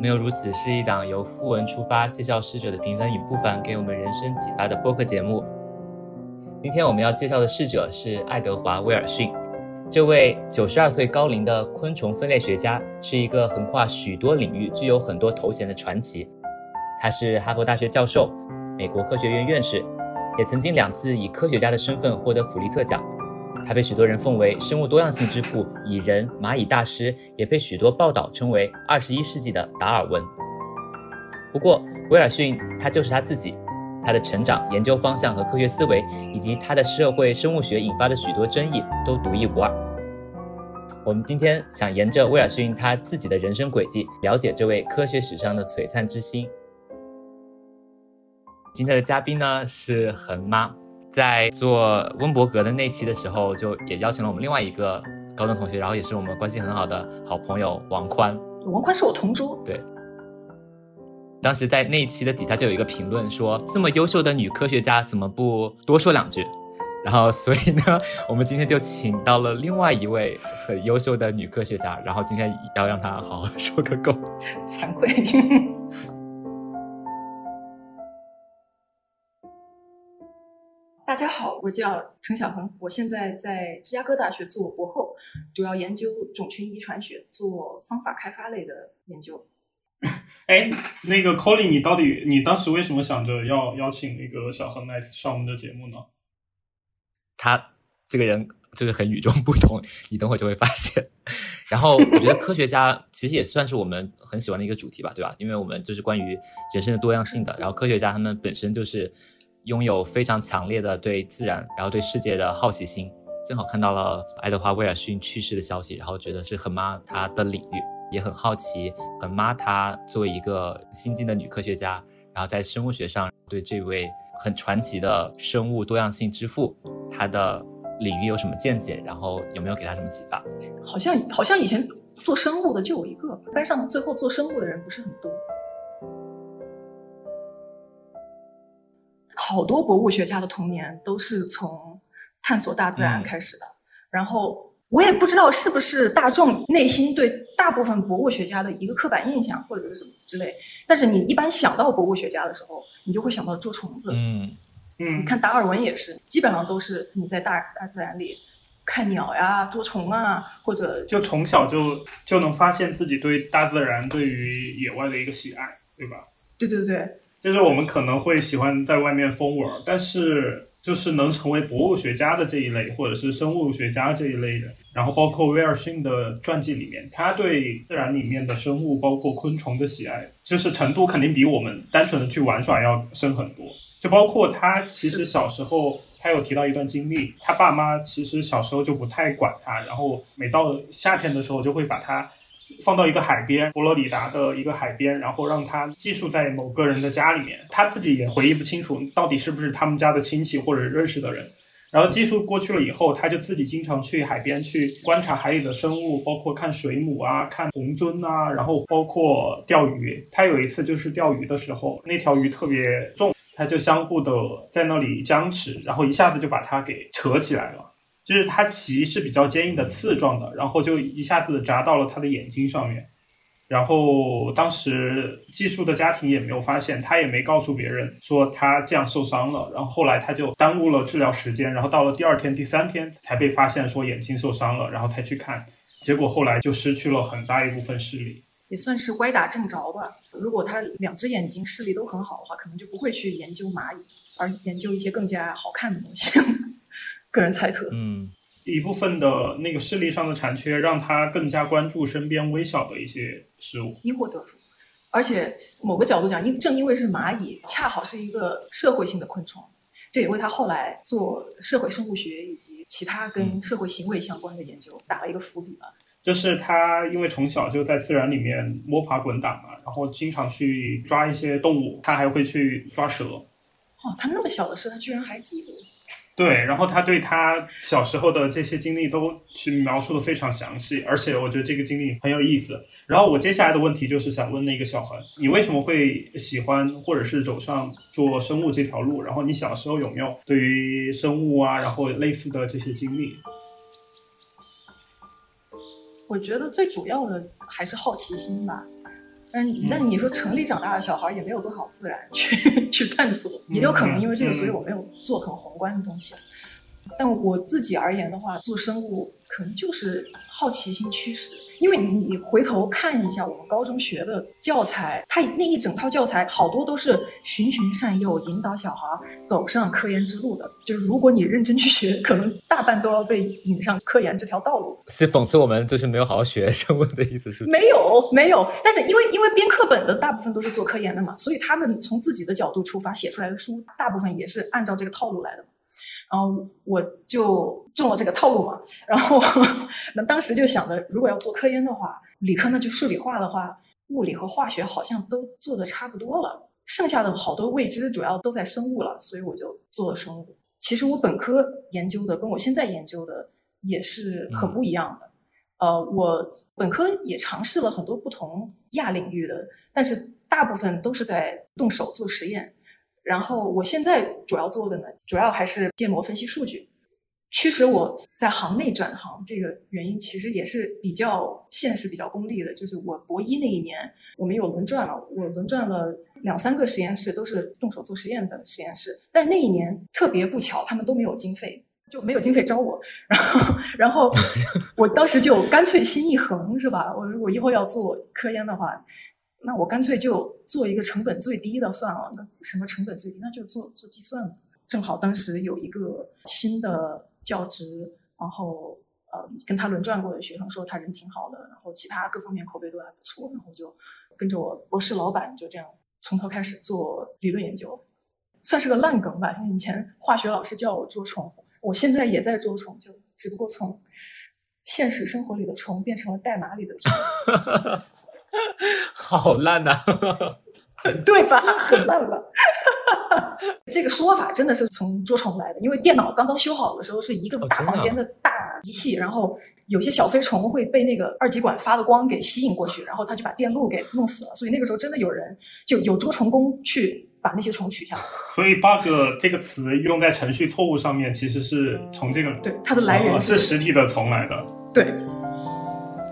没有如此是一档由副文出发，介绍逝者的平凡与不凡，给我们人生启发的播客节目。今天我们要介绍的逝者是爱德华·威尔逊。这位九十二岁高龄的昆虫分类学家，是一个横跨许多领域、具有很多头衔的传奇。他是哈佛大学教授、美国科学院院士，也曾经两次以科学家的身份获得普利策奖。他被许多人奉为生物多样性之父、蚁人、蚂蚁大师，也被许多报道称为二十一世纪的达尔文。不过，威尔逊他就是他自己，他的成长、研究方向和科学思维，以及他的社会生物学引发的许多争议，都独一无二。我们今天想沿着威尔逊他自己的人生轨迹，了解这位科学史上的璀璨之星。今天的嘉宾呢是恒妈。在做温伯格的那期的时候，就也邀请了我们另外一个高中同学，然后也是我们关系很好的好朋友王宽。王宽是我同桌。对。当时在那一期的底下就有一个评论说：“这么优秀的女科学家，怎么不多说两句？”然后，所以呢，我们今天就请到了另外一位很优秀的女科学家，然后今天要让她好好说个够。惭愧。家好，我叫陈小恒，我现在在芝加哥大学做博后，主要研究种群遗传学，做方法开发类的研究。哎，那个 Colin，你到底你当时为什么想着要邀请那个小恒来上我们的节目呢？他这个人就是很与众不同，你等会就会发现。然后我觉得科学家其实也算是我们很喜欢的一个主题吧，对吧？因为我们就是关于人生的多样性的，然后科学家他们本身就是。拥有非常强烈的对自然，然后对世界的好奇心。正好看到了爱德华·威尔逊去世的消息，然后觉得是很妈她的领域，也很好奇很妈她作为一个新晋的女科学家，然后在生物学上对这位很传奇的生物多样性之父，他的领域有什么见解，然后有没有给他什么启发？好像好像以前做生物的就有一个，班上最后做生物的人不是很多。好多博物学家的童年都是从探索大自然开始的，然后我也不知道是不是大众内心对大部分博物学家的一个刻板印象或者是什么之类，但是你一般想到博物学家的时候，你就会想到捉虫子。嗯嗯，你看达尔文也是，基本上都是你在大大自然里看鸟呀、捉虫啊，或者就从小就就能发现自己对大自然、对于野外的一个喜爱，对吧？对对对。就是我们可能会喜欢在外面疯玩，但是就是能成为博物学家的这一类，或者是生物学家这一类的，然后包括威尔逊的传记里面，他对自然里面的生物，包括昆虫的喜爱，就是程度肯定比我们单纯的去玩耍要深很多。就包括他其实小时候，他有提到一段经历，他爸妈其实小时候就不太管他，然后每到夏天的时候就会把他。放到一个海边，佛罗里达的一个海边，然后让他寄宿在某个人的家里面，他自己也回忆不清楚到底是不是他们家的亲戚或者认识的人。然后寄宿过去了以后，他就自己经常去海边去观察海里的生物，包括看水母啊、看红鳟啊，然后包括钓鱼。他有一次就是钓鱼的时候，那条鱼特别重，他就相互的在那里僵持，然后一下子就把它给扯起来了。就是它鳍是比较坚硬的刺状的，然后就一下子扎到了他的眼睛上面，然后当时寄宿的家庭也没有发现，他也没告诉别人说他这样受伤了，然后后来他就耽误了治疗时间，然后到了第二天、第三天才被发现说眼睛受伤了，然后才去看，结果后来就失去了很大一部分视力，也算是歪打正着吧。如果他两只眼睛视力都很好的话，可能就不会去研究蚂蚁，而研究一些更加好看的东西。个人猜测，嗯，一部分的那个视力上的残缺，让他更加关注身边微小的一些事物，因祸得福。而且某个角度讲，因正因为是蚂蚁，恰好是一个社会性的昆虫，这也为他后来做社会生物学以及其他跟社会行为相关的研究打了一个伏笔吧。就是他因为从小就在自然里面摸爬滚打嘛，然后经常去抓一些动物，他还会去抓蛇。哦，他那么小的事，他居然还记得。对，然后他对他小时候的这些经历都去描述的非常详细，而且我觉得这个经历很有意思。然后我接下来的问题就是想问那个小恒，你为什么会喜欢或者是走上做生物这条路？然后你小时候有没有对于生物啊，然后类似的这些经历？我觉得最主要的还是好奇心吧。但是那你说城里长大的小孩也没有多少自然去去探索，也有可能因为这个，所以我没有做很宏观的东西。但我自己而言的话，做生物可能就是好奇心驱使。因为你你回头看一下我们高中学的教材，它那一整套教材好多都是循循善诱，引导小孩走上科研之路的。就是如果你认真去学，可能大半都要被引上科研这条道路。是讽刺我们就是没有好好学生物的意思是？没有没有，但是因为因为编课本的大部分都是做科研的嘛，所以他们从自己的角度出发写出来的书，大部分也是按照这个套路来的。然后我就中了这个套路嘛，然后那当时就想着，如果要做科研的话，理科那就数理化的话，物理和化学好像都做的差不多了，剩下的好多未知主要都在生物了，所以我就做了生物。其实我本科研究的跟我现在研究的也是很不一样的。呃，我本科也尝试了很多不同亚领域的，但是大部分都是在动手做实验。然后我现在主要做的呢，主要还是建模分析数据。驱使我在行内转行这个原因，其实也是比较现实、比较功利的。就是我博一那一年，我们有轮转了，我轮转了两三个实验室，都是动手做实验的实验室。但是那一年特别不巧，他们都没有经费，就没有经费招我。然后，然后我当时就干脆心一横，是吧？我如果以后要做科研的话。那我干脆就做一个成本最低的算了。那什么成本最低？那就做做计算。正好当时有一个新的教职，然后呃跟他轮转过的学生说他人挺好的，然后其他各方面口碑都还不错，然后就跟着我博士老板就这样从头开始做理论研究，算是个烂梗吧。像以前化学老师叫我捉虫，我现在也在捉虫，就只不过从现实生活里的虫变成了代码里的虫。好烂呐，对吧？很烂吧？这个说法真的是从捉虫来的，因为电脑刚刚修好的时候是一个大房间的大仪器，然后有些小飞虫会被那个二极管发的光给吸引过去，然后它就把电路给弄死了。所以那个时候真的有人就有捉虫工去把那些虫取下来。所以 bug 这个词用在程序错误上面，其实是从这个对它的来源是实体的虫来的。对。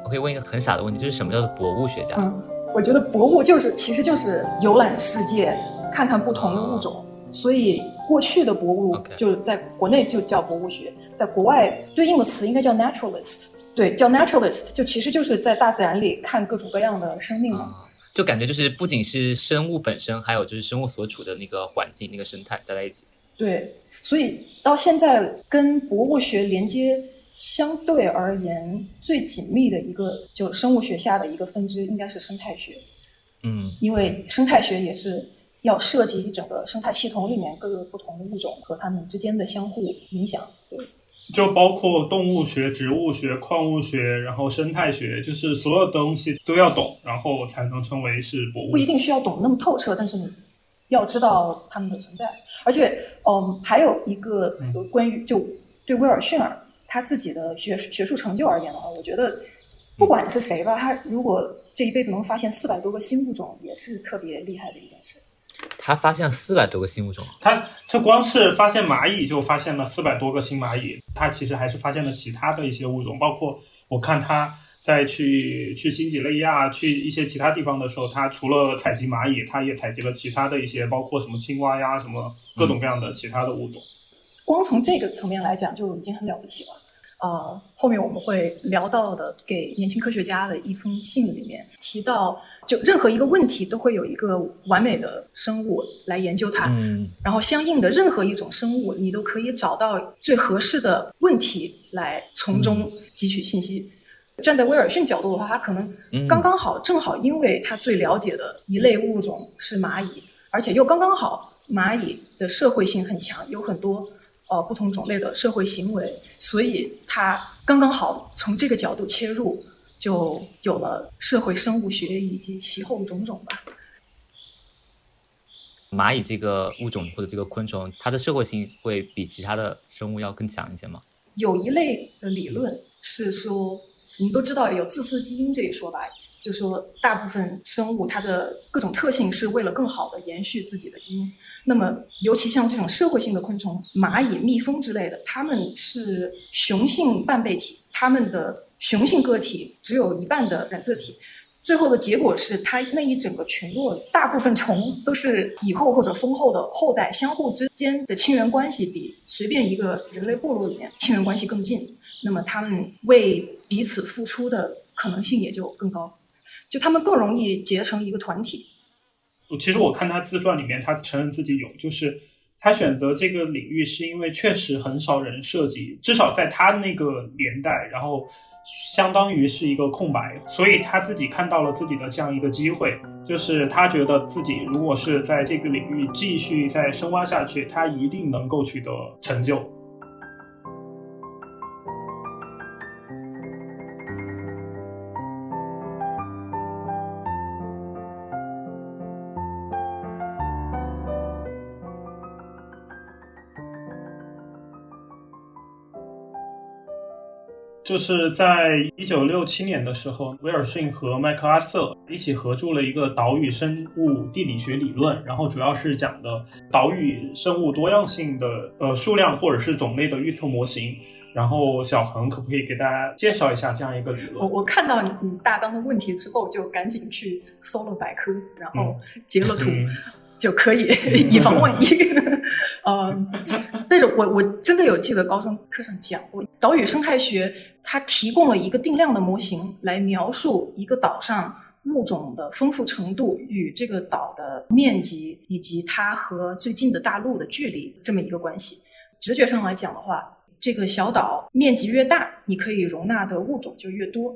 我可以问一个很傻的问题，就是什么叫做博物学家？嗯，我觉得博物就是其实就是游览世界，看看不同的物种。所以过去的博物就在国内就叫博物学，在国外对应的词应该叫 naturalist。对，叫 naturalist，就其实就是在大自然里看各种各样的生命嘛。就感觉就是不仅是生物本身，还有就是生物所处的那个环境、那个生态加在一起。对，所以到现在跟博物学连接。相对而言，最紧密的一个就生物学下的一个分支应该是生态学，嗯，因为生态学也是要涉及整个生态系统里面各个不同的物种和它们之间的相互影响。对，就包括动物学、植物学、矿物学，然后生态学，就是所有东西都要懂，然后才能称为是博物。不一定需要懂那么透彻，但是你要知道它们的存在。而且，嗯，还有一个关于就对威尔逊尔。他自己的学学术成就而言的话，我觉得不管是谁吧，他如果这一辈子能发现四百多个新物种，也是特别厉害的一件事。他发现四百多个新物种，他他光是发现蚂蚁就发现了四百多个新蚂蚁，他其实还是发现了其他的一些物种，包括我看他在去去新几内亚、去一些其他地方的时候，他除了采集蚂蚁，他也采集了其他的一些，包括什么青蛙呀、什么各种各样的其他的物种。光从这个层面来讲，就已经很了不起了。呃，后面我们会聊到的，给年轻科学家的一封信里面提到，就任何一个问题都会有一个完美的生物来研究它，嗯，然后相应的任何一种生物，你都可以找到最合适的问题来从中汲取信息。站在威尔逊角度的话，他可能刚刚好，正好因为他最了解的一类物种是蚂蚁，而且又刚刚好，蚂蚁的社会性很强，有很多。呃，不同种类的社会行为，所以它刚刚好从这个角度切入，就有了社会生物学以及其后种种吧。蚂蚁这个物种或者这个昆虫，它的社会性会比其他的生物要更强一些吗？有一类的理论是说，我们都知道有自私基因这一说法。就说大部分生物它的各种特性是为了更好的延续自己的基因。那么，尤其像这种社会性的昆虫，蚂蚁、蜜蜂之类的，它们是雄性半倍体，它们的雄性个体只有一半的染色体，最后的结果是，它那一整个群落大部分虫都是蚁后或者蜂后的后代，相互之间的亲缘关系比随便一个人类部落里面亲缘关系更近。那么他们为彼此付出的可能性也就更高，就他们更容易结成一个团体。其实我看他自传里面，他承认自己有，就是他选择这个领域是因为确实很少人涉及，至少在他那个年代，然后。相当于是一个空白，所以他自己看到了自己的这样一个机会，就是他觉得自己如果是在这个领域继续再深挖下去，他一定能够取得成就。就是在一九六七年的时候，威尔逊和麦克阿瑟一起合著了一个岛屿生物地理学理论，然后主要是讲的岛屿生物多样性的呃数量或者是种类的预测模型。然后小恒可不可以给大家介绍一下这样一个理论？我我看到你你大纲的问题之后，就赶紧去搜了百科，然后截了图。就可以以防万一，呃，但是我我真的有记得高中课上讲过，岛屿生态学它提供了一个定量的模型来描述一个岛上物种的丰富程度与这个岛的面积以及它和最近的大陆的距离这么一个关系。直觉上来讲的话，这个小岛面积越大，你可以容纳的物种就越多；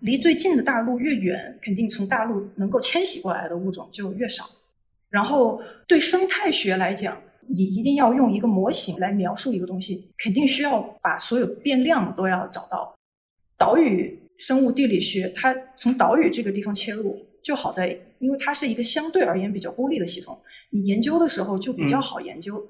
离最近的大陆越远，肯定从大陆能够迁徙过来的物种就越少。然后，对生态学来讲，你一定要用一个模型来描述一个东西，肯定需要把所有变量都要找到。岛屿生物地理学，它从岛屿这个地方切入，就好在，因为它是一个相对而言比较孤立的系统，你研究的时候就比较好研究。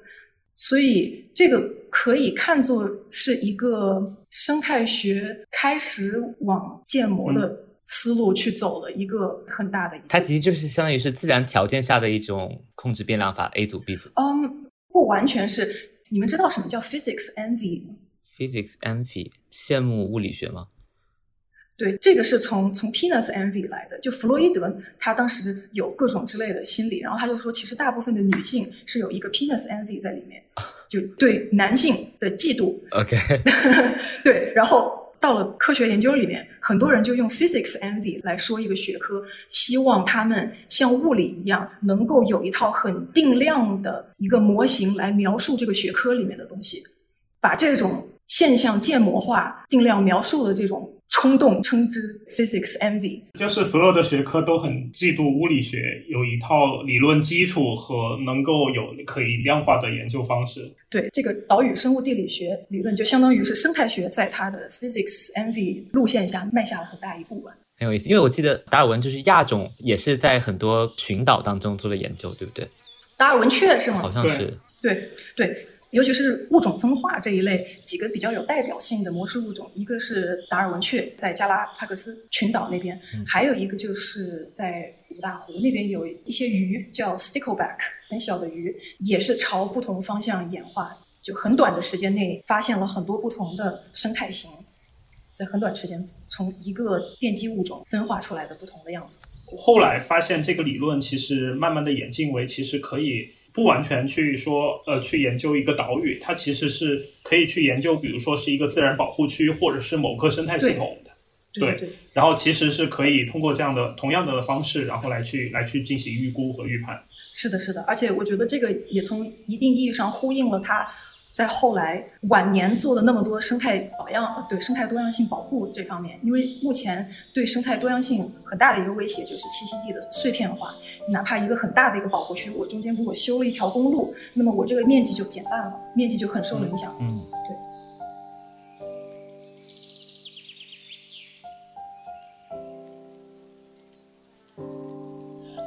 所以，这个可以看作是一个生态学开始往建模的。思路去走了一个很大的，它其实就是相当于是自然条件下的一种控制变量法，A 组 B 组。嗯，不完全是。你们知道什么叫 physics envy 吗？physics envy 羡慕物理学吗？对，这个是从从 penis envy 来的。就弗洛伊德他当时有各种之类的心理，然后他就说，其实大部分的女性是有一个 penis envy 在里面，就对男性的嫉妒。OK，对，然后。到了科学研究里面，很多人就用 physics envy 来说一个学科，希望他们像物理一样，能够有一套很定量的一个模型来描述这个学科里面的东西，把这种现象建模化、定量描述的这种。冲动称之 physics envy，就是所有的学科都很嫉妒物理学有一套理论基础和能够有可以量化的研究方式。对这个岛屿生物地理学理论，就相当于是生态学在它的 physics envy 路线下迈下了很大一步吧。很有意思，因为我记得达尔文就是亚种也是在很多群岛当中做了研究，对不对？达尔文雀是吗？好像是。对对。尤其是物种分化这一类几个比较有代表性的模式物种，一个是达尔文雀在加拉帕戈斯群岛那边，还有一个就是在五大湖那边有一些鱼叫 stickleback，很小的鱼，也是朝不同方向演化，就很短的时间内发现了很多不同的生态型，在很短时间从一个奠基物种分化出来的不同的样子。后来发现这个理论其实慢慢的演进为其实可以。不完全去说，呃，去研究一个岛屿，它其实是可以去研究，比如说是一个自然保护区，或者是某个生态系统的。对，然后其实是可以通过这样的同样的方式，然后来去来去进行预估和预判。是的，是的，而且我觉得这个也从一定意义上呼应了它。在后来晚年做了那么多生态保样，对生态多样性保护这方面，因为目前对生态多样性很大的一个威胁就是栖息地的碎片化。哪怕一个很大的一个保护区，我中间如果修了一条公路，那么我这个面积就减半了，面积就很受影响。嗯，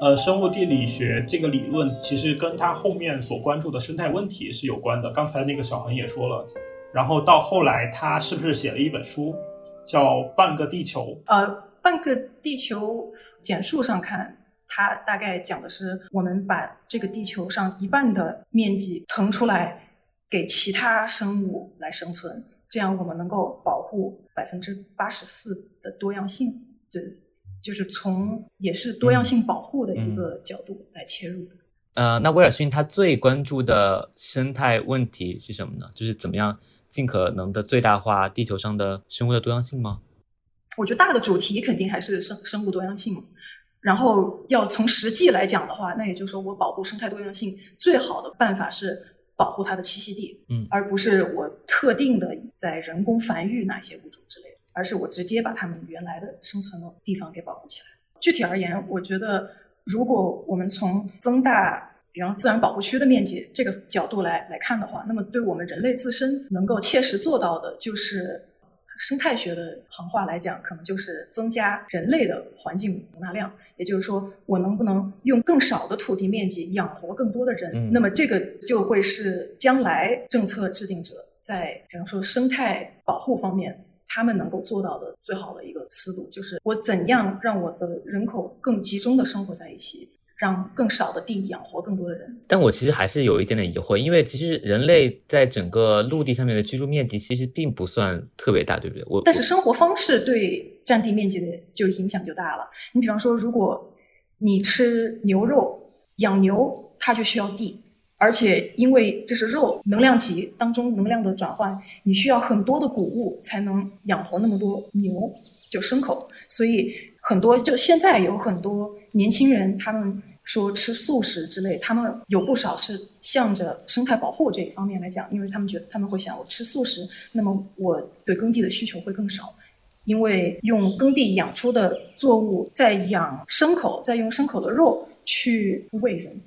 呃，生物地理学这个理论其实跟他后面所关注的生态问题是有关的。刚才那个小恒也说了，然后到后来他是不是写了一本书，叫《半个地球》？呃，《半个地球》简述上看，它大概讲的是我们把这个地球上一半的面积腾出来给其他生物来生存，这样我们能够保护百分之八十四的多样性。对。就是从也是多样性保护的一个角度来切入的。呃，那威尔逊他最关注的生态问题是什么呢？就是怎么样尽可能的最大化地球上的生物的多样性吗？我觉得大的主题肯定还是生生物多样性。然后要从实际来讲的话，那也就是说，我保护生态多样性最好的办法是保护它的栖息地，嗯，而不是我特定的在人工繁育哪些物种而是我直接把他们原来的生存的地方给保护起来。具体而言，我觉得如果我们从增大，比方自然保护区的面积这个角度来来看的话，那么对我们人类自身能够切实做到的，就是生态学的行话来讲，可能就是增加人类的环境容纳量。也就是说，我能不能用更少的土地面积养活更多的人？那么这个就会是将来政策制定者在比方说生态保护方面，他们能够做到的最好的一个思路，就是我怎样让我的人口更集中的生活在一起。让更少的地养活更多的人，但我其实还是有一点点疑惑，因为其实人类在整个陆地上面的居住面积其实并不算特别大，对不对？我但是生活方式对占地面积的就影响就大了。你比方说，如果你吃牛肉，养牛它就需要地，而且因为这是肉，能量级当中能量的转换，你需要很多的谷物才能养活那么多牛，就牲口，所以很多就现在有很多年轻人他们。说吃素食之类，他们有不少是向着生态保护这一方面来讲，因为他们觉得他们会想，我吃素食，那么我对耕地的需求会更少，因为用耕地养出的作物再养牲口，再用牲口的肉去喂人，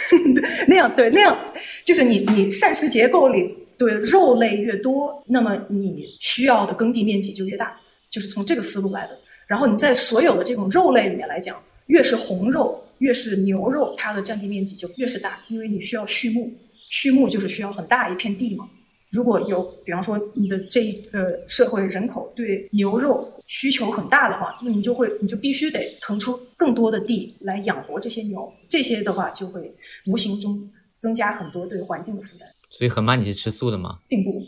那样对那样，就是你你膳食结构里对肉类越多，那么你需要的耕地面积就越大，就是从这个思路来的。然后你在所有的这种肉类里面来讲，越是红肉。越是牛肉，它的占地面积就越是大，因为你需要畜牧，畜牧就是需要很大一片地嘛。如果有，比方说你的这个社会人口对牛肉需求很大的话，那你就会，你就必须得腾出更多的地来养活这些牛，这些的话就会无形中增加很多对环境的负担。所以，河马你是吃素的吗？并不，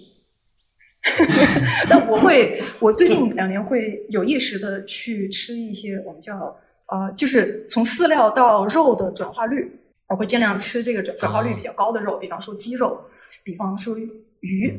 但我会，我最近两年会有意识的去吃一些我们叫。呃，就是从饲料到肉的转化率，我会尽量吃这个转转化率比较高的肉，比方说鸡肉，比方说鱼，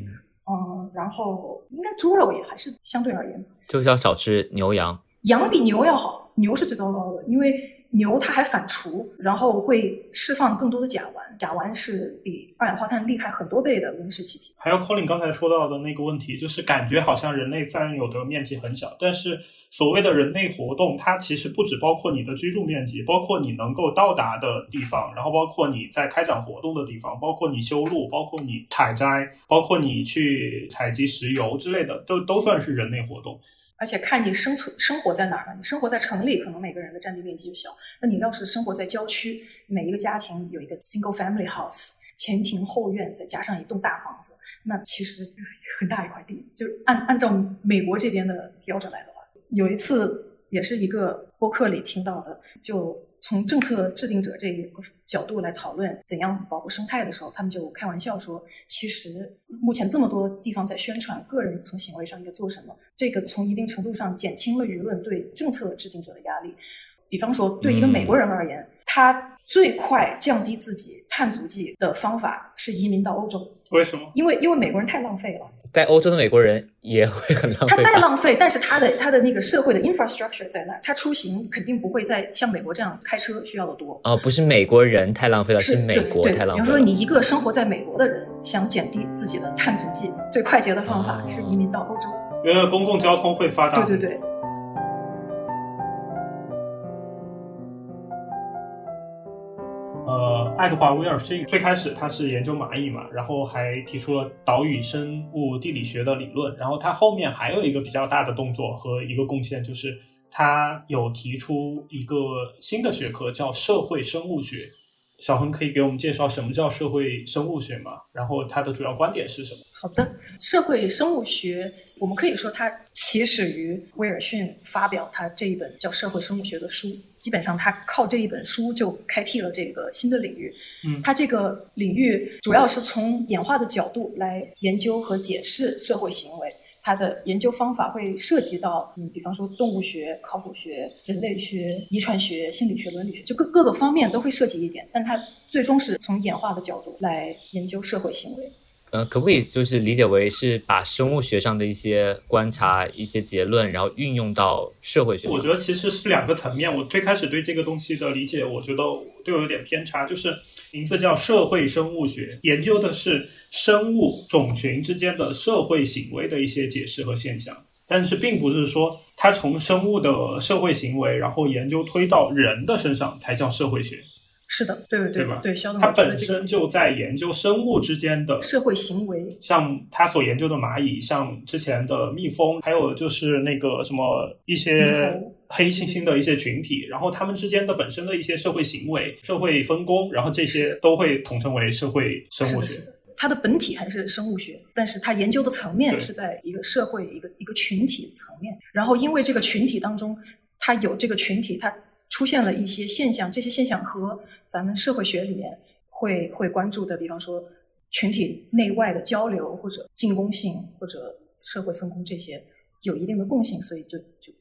嗯，然后应该猪肉也还是相对而言，就是要少吃牛羊，羊比牛要好，牛是最糟糕的，因为。牛它还反刍，然后会释放更多的甲烷，甲烷是比二氧化碳厉害很多倍的温室气体。还有 Colin 刚才说到的那个问题，就是感觉好像人类占有的面积很小，但是所谓的人类活动，它其实不只包括你的居住面积，包括你能够到达的地方，然后包括你在开展活动的地方，包括你修路，包括你采摘，包括你去采集石油之类的，都都算是人类活动。而且看你生存生活在哪儿了。你生活在城里，可能每个人的占地面积就小。那你要是生活在郊区，每一个家庭有一个 single family house，前庭后院，再加上一栋大房子，那其实很大一块地。就按按照美国这边的标准来的话，有一次也是一个播客里听到的，就。从政策制定者这个角度来讨论怎样保护生态的时候，他们就开玩笑说，其实目前这么多地方在宣传个人从行为上应该做什么，这个从一定程度上减轻了舆论对政策制定者的压力。比方说，对一个美国人而言，他最快降低自己碳足迹的方法是移民到欧洲。为什么？因为因为美国人太浪费了。在欧洲的美国人也会很浪费。他再浪费，但是他的他的那个社会的 infrastructure 在那，他出行肯定不会再像美国这样开车需要的多。哦，不是美国人太浪费了，是美国太浪费了。比如说，你一个生活在美国的人，想减低自己的碳足迹，最快捷的方法是移民到欧洲。因为公共交通会发达。对对对。爱德华·威尔逊最开始他是研究蚂蚁嘛，然后还提出了岛屿生物地理学的理论。然后他后面还有一个比较大的动作和一个贡献，就是他有提出一个新的学科叫社会生物学。小恒可以给我们介绍什么叫社会生物学吗？然后他的主要观点是什么？好的，社会生物学，我们可以说它起始于威尔逊发表他这一本叫《社会生物学》的书，基本上他靠这一本书就开辟了这个新的领域。嗯，他这个领域主要是从演化的角度来研究和解释社会行为。它的研究方法会涉及到，嗯，比方说动物学、考古学、人类学、遗传学、心理学、伦理学，就各各个方面都会涉及一点，但它最终是从演化的角度来研究社会行为。呃，可不可以就是理解为是把生物学上的一些观察、一些结论，然后运用到社会学？我觉得其实是两个层面。我最开始对这个东西的理解，我觉得都有点偏差。就是名字叫社会生物学，研究的是生物种群之间的社会行为的一些解释和现象，但是并不是说它从生物的社会行为，然后研究推到人的身上才叫社会学。是的，对对对吧？对，肖它本身就在研究生物之间的社会行为，像他所研究的蚂蚁，像之前的蜜蜂，还有就是那个什么一些黑猩猩的一些群体，然后他们之间的本身的一些社会行为、社会分工，然后这些都会统称为社会生物学。它的本体还是生物学，但是它研究的层面是在一个社会、一个一个群体层面。然后因为这个群体当中，它有这个群体，它。出现了一些现象，这些现象和咱们社会学里面会会关注的，比方说群体内外的交流，或者进攻性，或者社会分工这些有一定的共性，所以就就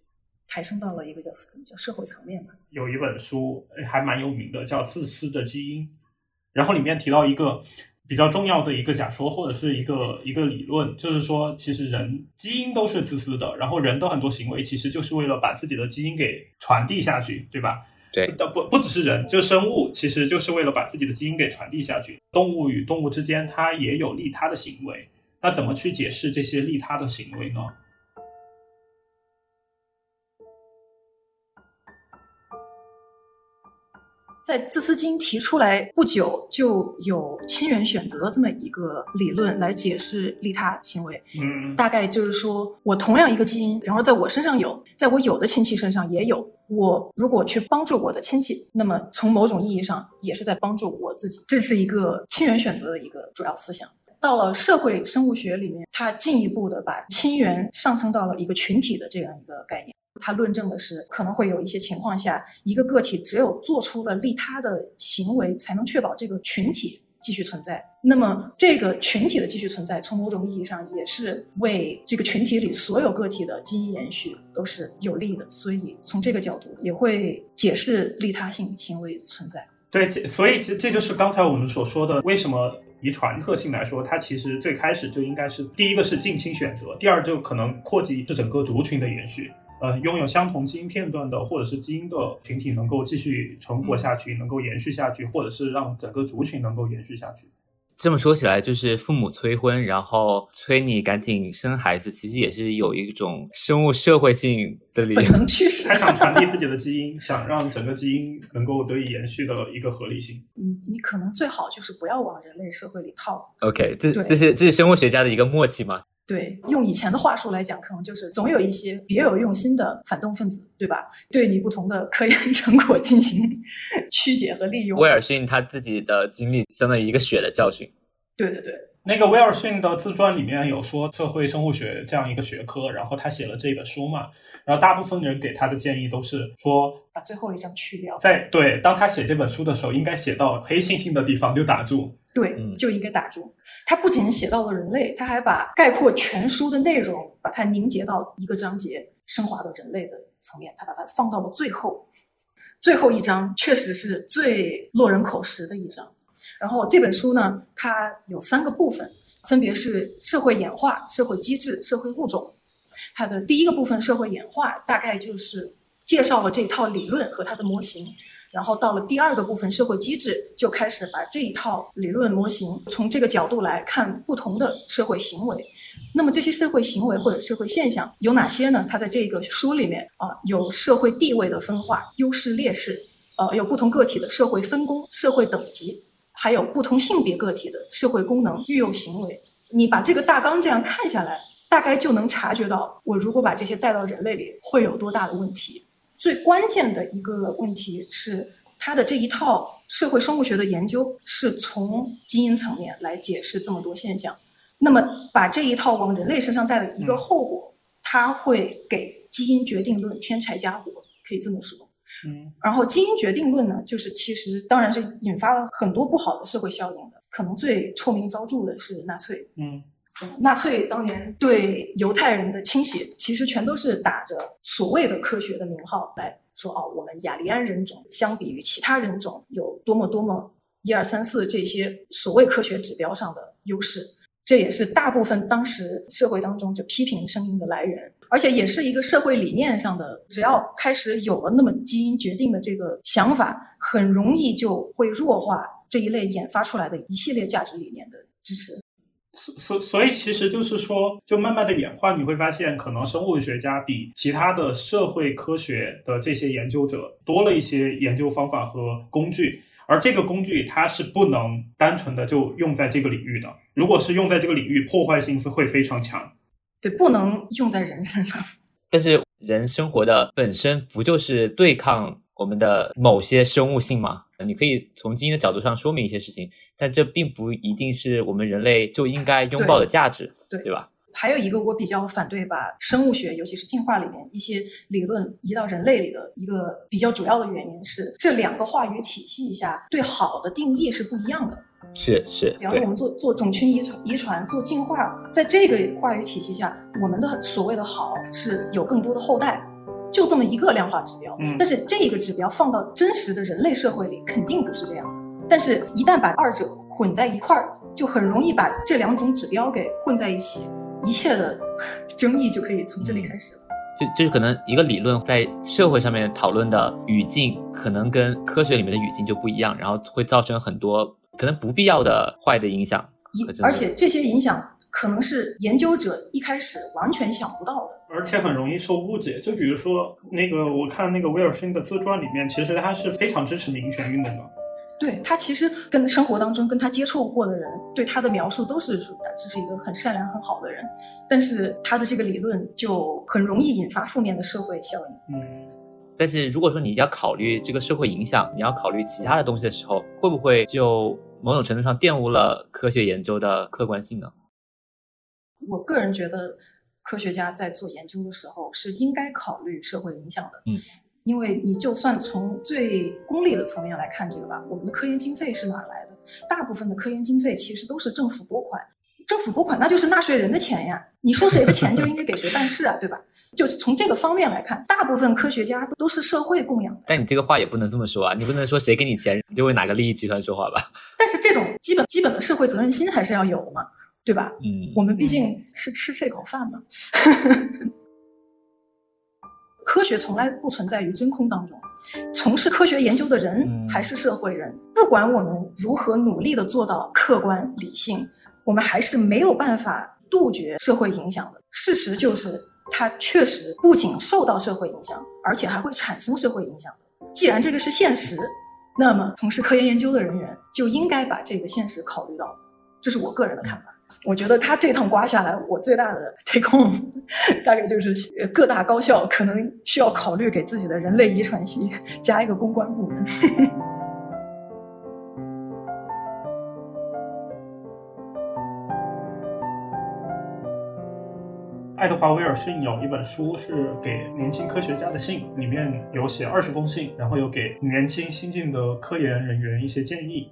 抬升到了一个叫叫社会层面吧。有一本书还蛮有名的，叫《自私的基因》，然后里面提到一个。比较重要的一个假说或者是一个一个理论，就是说，其实人基因都是自私的，然后人的很多行为其实就是为了把自己的基因给传递下去，对吧？对，不不只是人，就生物其实就是为了把自己的基因给传递下去。动物与动物之间，它也有利他的行为，那怎么去解释这些利他的行为呢？在自私基因提出来不久，就有亲缘选择这么一个理论来解释利他行为。嗯，大概就是说我同样一个基因，然后在我身上有，在我有的亲戚身上也有。我如果去帮助我的亲戚，那么从某种意义上也是在帮助我自己。这是一个亲缘选择的一个主要思想。到了社会生物学里面，它进一步的把亲缘上升到了一个群体的这样一个概念。他论证的是，可能会有一些情况下，一个个体只有做出了利他的行为，才能确保这个群体继续存在。那么，这个群体的继续存在，从某种意义上也是为这个群体里所有个体的基因延续都是有利的。所以，从这个角度也会解释利他性行为存在。对，所以这这就是刚才我们所说的，为什么遗传特性来说，它其实最开始就应该是第一个是近亲选择，第二就可能扩及这整个族群的延续。呃，拥有相同基因片段的，或者是基因的群体能够继续存活下去，能够延续下去，或者是让整个族群能够延续下去。这么说起来，就是父母催婚，然后催你赶紧生孩子，其实也是有一种生物社会性的理本能趋势，他想传递自己的基因，想让整个基因能够得以延续的一个合理性。嗯，你可能最好就是不要往人类社会里套。OK，这这是这是生物学家的一个默契吗？对，用以前的话术来讲，可能就是总有一些别有用心的反动分子，对吧？对你不同的科研 成果进行曲解和利用。威尔逊他自己的经历相当于一个血的教训。对对对，那个威尔逊的自传里面有说社会生物学这样一个学科，然后他写了这本书嘛，然后大部分人给他的建议都是说把最后一章去掉。在对，当他写这本书的时候，应该写到黑猩猩的地方就打住。对，就应该打住。他不仅写到了人类，他还把概括全书的内容，把它凝结到一个章节，升华到人类的层面。他把它放到了最后，最后一章确实是最落人口实的一章。然后这本书呢，它有三个部分，分别是社会演化、社会机制、社会物种。它的第一个部分，社会演化，大概就是介绍了这一套理论和它的模型。然后到了第二个部分，社会机制就开始把这一套理论模型从这个角度来看不同的社会行为。那么这些社会行为或者社会现象有哪些呢？它在这个书里面啊，有社会地位的分化、优势劣势，呃，有不同个体的社会分工、社会等级，还有不同性别个体的社会功能、育幼行为。你把这个大纲这样看下来，大概就能察觉到，我如果把这些带到人类里，会有多大的问题。最关键的一个问题是，它的这一套社会生物学的研究是从基因层面来解释这么多现象。那么，把这一套往人类身上带的一个后果，它会给基因决定论添柴加火，可以这么说。嗯。然后，基因决定论呢，就是其实当然是引发了很多不好的社会效应的。可能最臭名昭著的是纳粹。嗯。纳粹当年对犹太人的清洗，其实全都是打着所谓的科学的名号来说哦，我们雅利安人种相比于其他人种有多么多么一二三四这些所谓科学指标上的优势。这也是大部分当时社会当中就批评声音的来源，而且也是一个社会理念上的。只要开始有了那么基因决定的这个想法，很容易就会弱化这一类研发出来的一系列价值理念的支持。所所所以，其实就是说，就慢慢的演化，你会发现，可能生物学家比其他的社会科学的这些研究者多了一些研究方法和工具。而这个工具它是不能单纯的就用在这个领域的，如果是用在这个领域，破坏性会非常强。对，不能用在人身上。但是人生活的本身不就是对抗我们的某些生物性吗？你可以从基因的角度上说明一些事情，但这并不一定是我们人类就应该拥抱的价值，对对吧？还有一个我比较反对把生物学，尤其是进化里面一些理论移到人类里的一个比较主要的原因是，这两个话语体系下对好的定义是不一样的。是是，比方说我们做做种群遗传、遗传做进化，在这个话语体系下，我们的所谓的好是有更多的后代，就这么一个量化指标。嗯，但是这一个指标放到真实的人类社会里，肯定不是这样的。但是，一旦把二者混在一块儿，就很容易把这两种指标给混在一起。一切的 争议就可以从这里开始了。就就是可能一个理论在社会上面讨论的语境，可能跟科学里面的语境就不一样，然后会造成很多可能不必要的坏的影响。而且这些影响可能是研究者一开始完全想不到的，而且很容易受误解。就比如说那个，我看那个威尔逊的自传里面，其实他是非常支持民权运动的。对他其实跟生活当中跟他接触过的人对他的描述都是说，这是一个很善良很好的人，但是他的这个理论就很容易引发负面的社会效应。嗯，但是如果说你要考虑这个社会影响，你要考虑其他的东西的时候，会不会就某种程度上玷污了科学研究的客观性呢？我个人觉得，科学家在做研究的时候是应该考虑社会影响的。嗯。因为你就算从最功利的层面来看这个吧，我们的科研经费是哪来的？大部分的科研经费其实都是政府拨款，政府拨款那就是纳税人的钱呀，你收谁的钱就应该给谁办事啊，对吧？就从这个方面来看，大部分科学家都是社会供养的。但你这个话也不能这么说啊，你不能说谁给你钱就为哪个利益集团说话吧？但是这种基本基本的社会责任心还是要有嘛，对吧？嗯，我们毕竟是吃这口饭嘛。科学从来不存在于真空当中，从事科学研究的人还是社会人，不管我们如何努力的做到客观理性，我们还是没有办法杜绝社会影响的。事实就是，它确实不仅受到社会影响，而且还会产生社会影响。既然这个是现实，那么从事科研研究的人员就应该把这个现实考虑到。这是我个人的看法。我觉得他这趟刮下来，我最大的 take home 大概就是各大高校可能需要考虑给自己的人类遗传系 加一个公关部门。爱德华·威尔逊有一本书是给年轻科学家的信，里面有写二十封信，然后有给年轻新进的科研人员一些建议。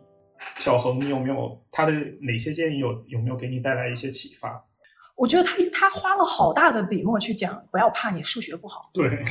小恒，你有没有他的哪些建议？有有没有给你带来一些启发？我觉得他他花了好大的笔墨去讲，不要怕你数学不好。对，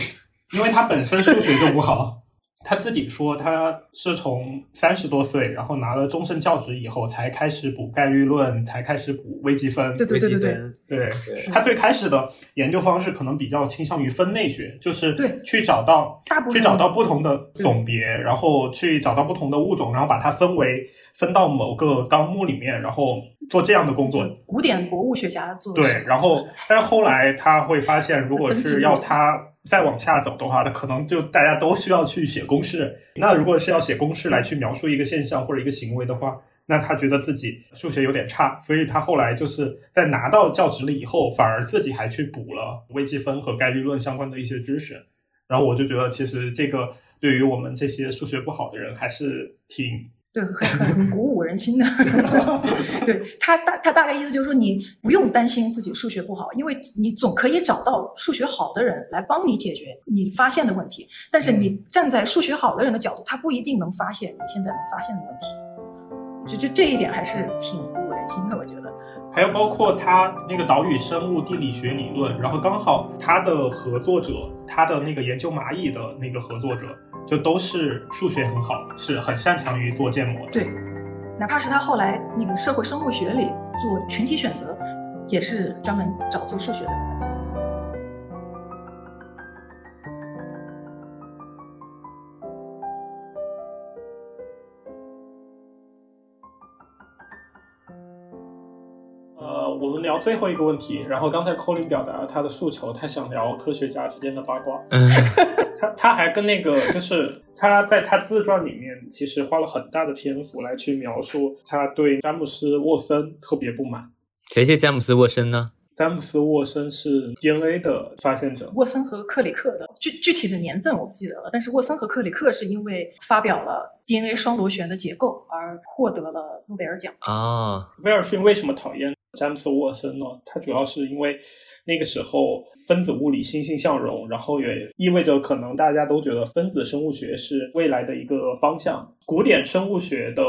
因为他本身数学就不好。他自己说，他是从三十多岁，然后拿了终身教职以后，才开始补概率论，才开始补微积分。对对对对对，对他最开始的研究方式可能比较倾向于分类学，就是对去找到去找到不同的总别，然后去找到不同的物种，然后把它分为分到某个纲目里面，然后做这样的工作。古典博物学家做对，然后但是后来他会发现，如果 是要他。再往下走的话，那可能就大家都需要去写公式。那如果是要写公式来去描述一个现象或者一个行为的话，那他觉得自己数学有点差，所以他后来就是在拿到教职了以后，反而自己还去补了微积分和概率论相关的一些知识。然后我就觉得，其实这个对于我们这些数学不好的人还是挺。对，很很鼓舞人心的。对他大他大概意思就是说，你不用担心自己数学不好，因为你总可以找到数学好的人来帮你解决你发现的问题。但是你站在数学好的人的角度，他不一定能发现你现在能发现的问题。就就这一点还是挺鼓舞人心的，我觉得。还有包括他那个岛屿生物地理学理论，然后刚好他的合作者，他的那个研究蚂蚁的那个合作者，就都是数学很好，是很擅长于做建模的。对，哪怕是他后来那个社会生物学里做群体选择，也是专门找做数学的人来做。聊最后一个问题，然后刚才 Colin 表达了他的诉求，他想聊科学家之间的八卦。嗯，他他还跟那个就是他在他自传里面其实花了很大的篇幅来去描述他对詹姆斯沃森特别不满。谁是詹姆斯沃森呢？詹姆斯沃森是 DNA 的发现者。沃森和克里克的具具体的年份我不记得了，但是沃森和克里克是因为发表了 DNA 双螺旋的结构而获得了诺贝尔奖。啊，威尔逊为什么讨厌？詹姆斯沃森呢？他主要是因为那个时候分子物理欣欣向荣，然后也意味着可能大家都觉得分子生物学是未来的一个方向。古典生物学的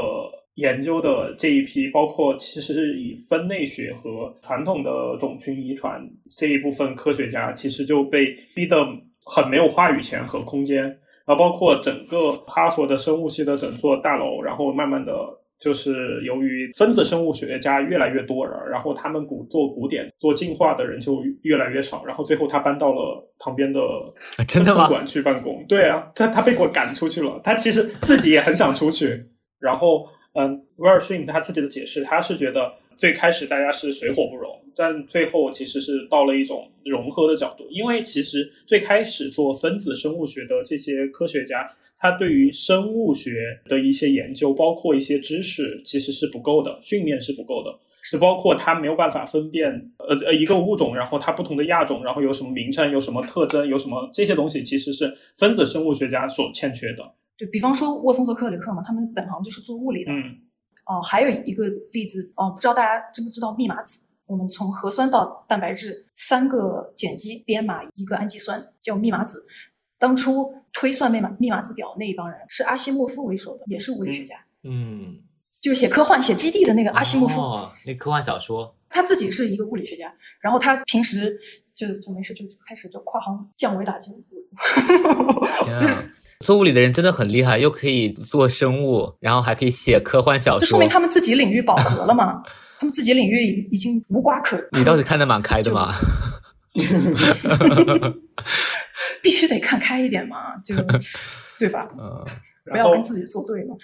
研究的这一批，包括其实以分类学和传统的种群遗传这一部分科学家，其实就被逼得很没有话语权和空间。然后包括整个哈佛的生物系的整座大楼，然后慢慢的。就是由于分子生物学家越来越多了，然后他们古做古典做进化的人就越来越少，然后最后他搬到了旁边的真的吗？馆去办公。对啊，他他被我赶出去了。他其实自己也很想出去。然后，嗯，威尔逊他自己的解释，他是觉得最开始大家是水火不容，但最后其实是到了一种融合的角度。因为其实最开始做分子生物学的这些科学家。他对于生物学的一些研究，包括一些知识，其实是不够的，训练是不够的，是包括他没有办法分辨，呃呃，一个物种，然后它不同的亚种，然后有什么名称，有什么特征，有什么这些东西，其实是分子生物学家所欠缺的。对比方说沃森和克里克嘛，他们本行就是做物理的。嗯。哦，还有一个例子，哦，不知道大家知不知道密码子？我们从核酸到蛋白质，三个碱基编码一个氨基酸，叫密码子。当初推算密码密码子表那一帮人是阿西莫夫为首的，也是物理学家。嗯，就是写科幻、写基地的那个阿西莫夫。哦，那科幻小说。他自己是一个物理学家，然后他平时就就没事就开始就跨行降维打击。天啊，做物理的人真的很厉害，又可以做生物，然后还可以写科幻小说。这说明他们自己领域饱和了嘛？他们自己领域已经无瓜可。你倒是看得蛮开的嘛。必须得看开一点嘛，就对吧？嗯，不要跟自己作对嘛。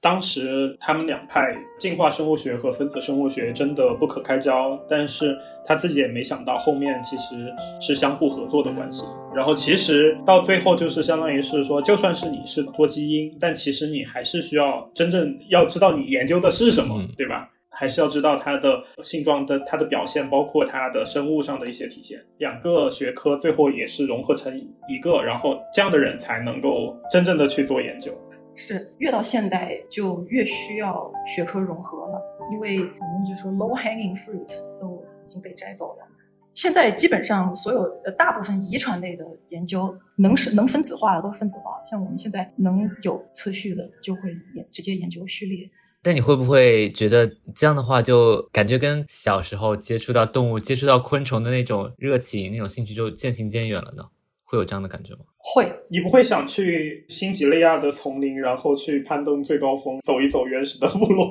当时他们两派进化生物学和分子生物学真的不可开交，但是他自己也没想到后面其实是相互合作的关系。然后其实到最后就是相当于是说，就算是你是做基因，但其实你还是需要真正要知道你研究的是什么，对吧？还是要知道它的性状的它的表现，包括它的生物上的一些体现。两个学科最后也是融合成一个，然后这样的人才能够真正的去做研究。是越到现代就越需要学科融合了，因为我们就说 low hanging fruit 都已经被摘走了。现在基本上所有的大部分遗传类的研究能是能分子化的都分子化，像我们现在能有测序的就会研直接研究序列。但你会不会觉得这样的话，就感觉跟小时候接触到动物、接触到昆虫的那种热情、那种兴趣就渐行渐远了呢？会有这样的感觉吗？会。你不会想去新几内亚的丛林，然后去攀登最高峰，走一走原始的部落？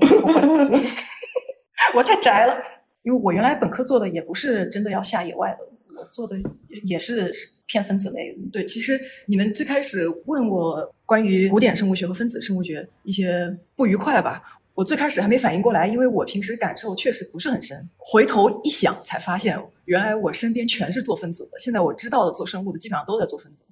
我太宅了，因为我原来本科做的也不是真的要下野外的，我做的也是偏分子类。对，其实你们最开始问我关于古典生物学和分子生物学一些不愉快吧？我最开始还没反应过来，因为我平时感受确实不是很深。回头一想，才发现原来我身边全是做分子的。现在我知道的做生物的基本上都在做分子，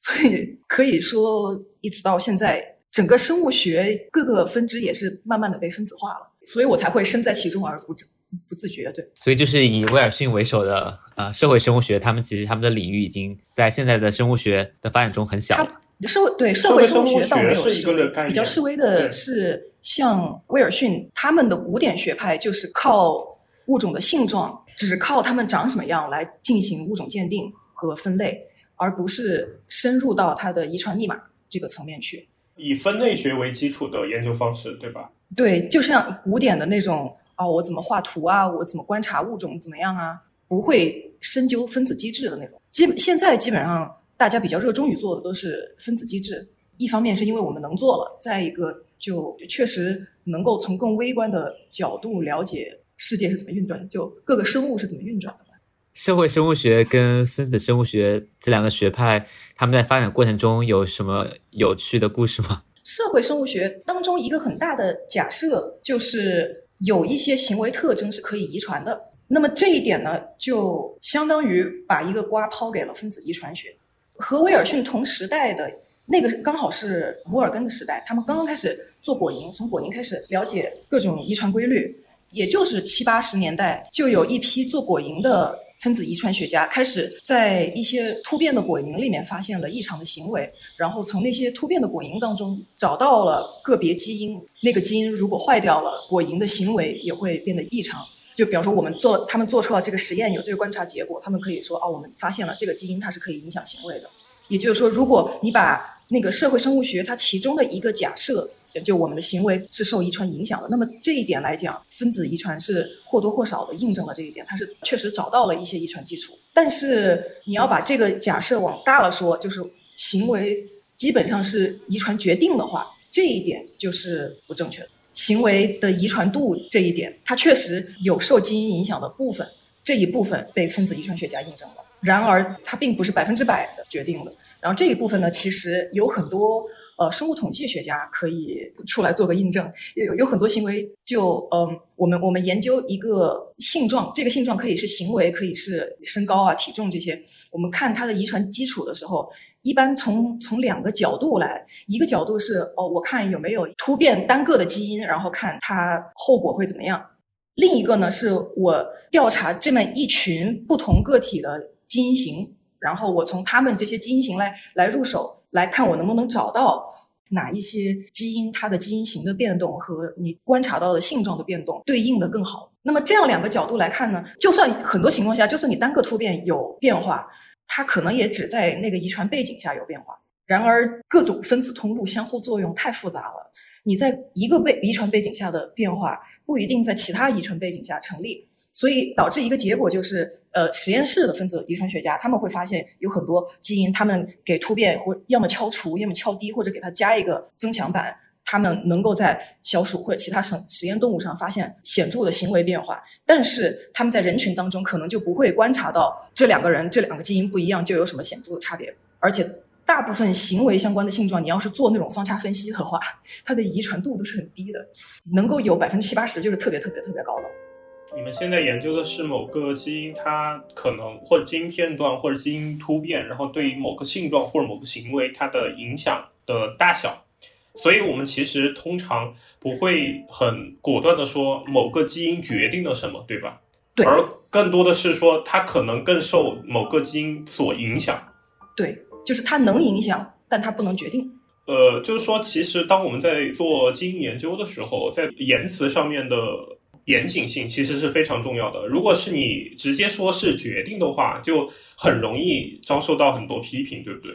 所以可以说一直到现在，整个生物学各个分支也是慢慢的被分子化了。所以我才会身在其中而不自不自觉。对，所以就是以威尔逊为首的呃社会生物学，他们其实他们的领域已经在现在的生物学的发展中很小了。社会对社会生物学倒没有示威，比较示威的是。像威尔逊他们的古典学派就是靠物种的性状，只靠它们长什么样来进行物种鉴定和分类，而不是深入到它的遗传密码这个层面去。以分类学为基础的研究方式，对吧？对，就像古典的那种啊，我怎么画图啊，我怎么观察物种怎么样啊，不会深究分子机制的那种。基现在基本上大家比较热衷于做的都是分子机制，一方面是因为我们能做了，再一个就确实能够从更微观的角度了解世界是怎么运转，就各个生物是怎么运转的。社会生物学跟分子生物学这两个学派，他们在发展过程中有什么有趣的故事吗？社会生物学当中一个很大的假设就是有一些行为特征是可以遗传的。那么这一点呢，就相当于把一个瓜抛给了分子遗传学。和威尔逊同时代的那个刚好是摩尔根的时代，他们刚刚开始做果蝇，从果蝇开始了解各种遗传规律，也就是七八十年代就有一批做果蝇的。分子遗传学家开始在一些突变的果蝇里面发现了异常的行为，然后从那些突变的果蝇当中找到了个别基因。那个基因如果坏掉了，果蝇的行为也会变得异常。就比方说，我们做他们做出了这个实验，有这个观察结果，他们可以说：哦，我们发现了这个基因，它是可以影响行为的。也就是说，如果你把那个社会生物学它其中的一个假设。就我们的行为是受遗传影响的，那么这一点来讲，分子遗传是或多或少的印证了这一点，它是确实找到了一些遗传基础。但是你要把这个假设往大了说，就是行为基本上是遗传决定的话，这一点就是不正确的。行为的遗传度这一点，它确实有受基因影响的部分，这一部分被分子遗传学家印证了。然而，它并不是百分之百的决定的。然后这一部分呢，其实有很多。呃，生物统计学家可以出来做个印证，有有很多行为，就嗯，我们我们研究一个性状，这个性状可以是行为，可以是身高啊、体重这些。我们看它的遗传基础的时候，一般从从两个角度来，一个角度是哦，我看有没有突变单个的基因，然后看它后果会怎么样；另一个呢，是我调查这么一群不同个体的基因型，然后我从他们这些基因型来来入手。来看我能不能找到哪一些基因，它的基因型的变动和你观察到的性状的变动对应的更好。那么这样两个角度来看呢，就算很多情况下，就算你单个突变有变化，它可能也只在那个遗传背景下有变化。然而各种分子通路相互作用太复杂了。你在一个背遗传背景下的变化不一定在其他遗传背景下成立，所以导致一个结果就是，呃，实验室的分子遗传学家他们会发现有很多基因，他们给突变或要么敲除，要么敲低，或者给它加一个增强版，他们能够在小鼠或者其他实实验动物上发现显著的行为变化，但是他们在人群当中可能就不会观察到这两个人这两个基因不一样就有什么显著的差别，而且。大部分行为相关的性状，你要是做那种方差分析的话，它的遗传度都是很低的，能够有百分之七八十就是特别特别特别高的。你们现在研究的是某个基因，它可能或者基因片段或者基因突变，然后对于某个性状或者某个行为它的影响的大小，所以我们其实通常不会很果断的说某个基因决定了什么，对吧？对。而更多的是说它可能更受某个基因所影响。对。就是它能影响，但它不能决定。呃，就是说，其实当我们在做基因研究的时候，在言辞上面的严谨性其实是非常重要的。如果是你直接说是决定的话，就很容易遭受到很多批评，对不对？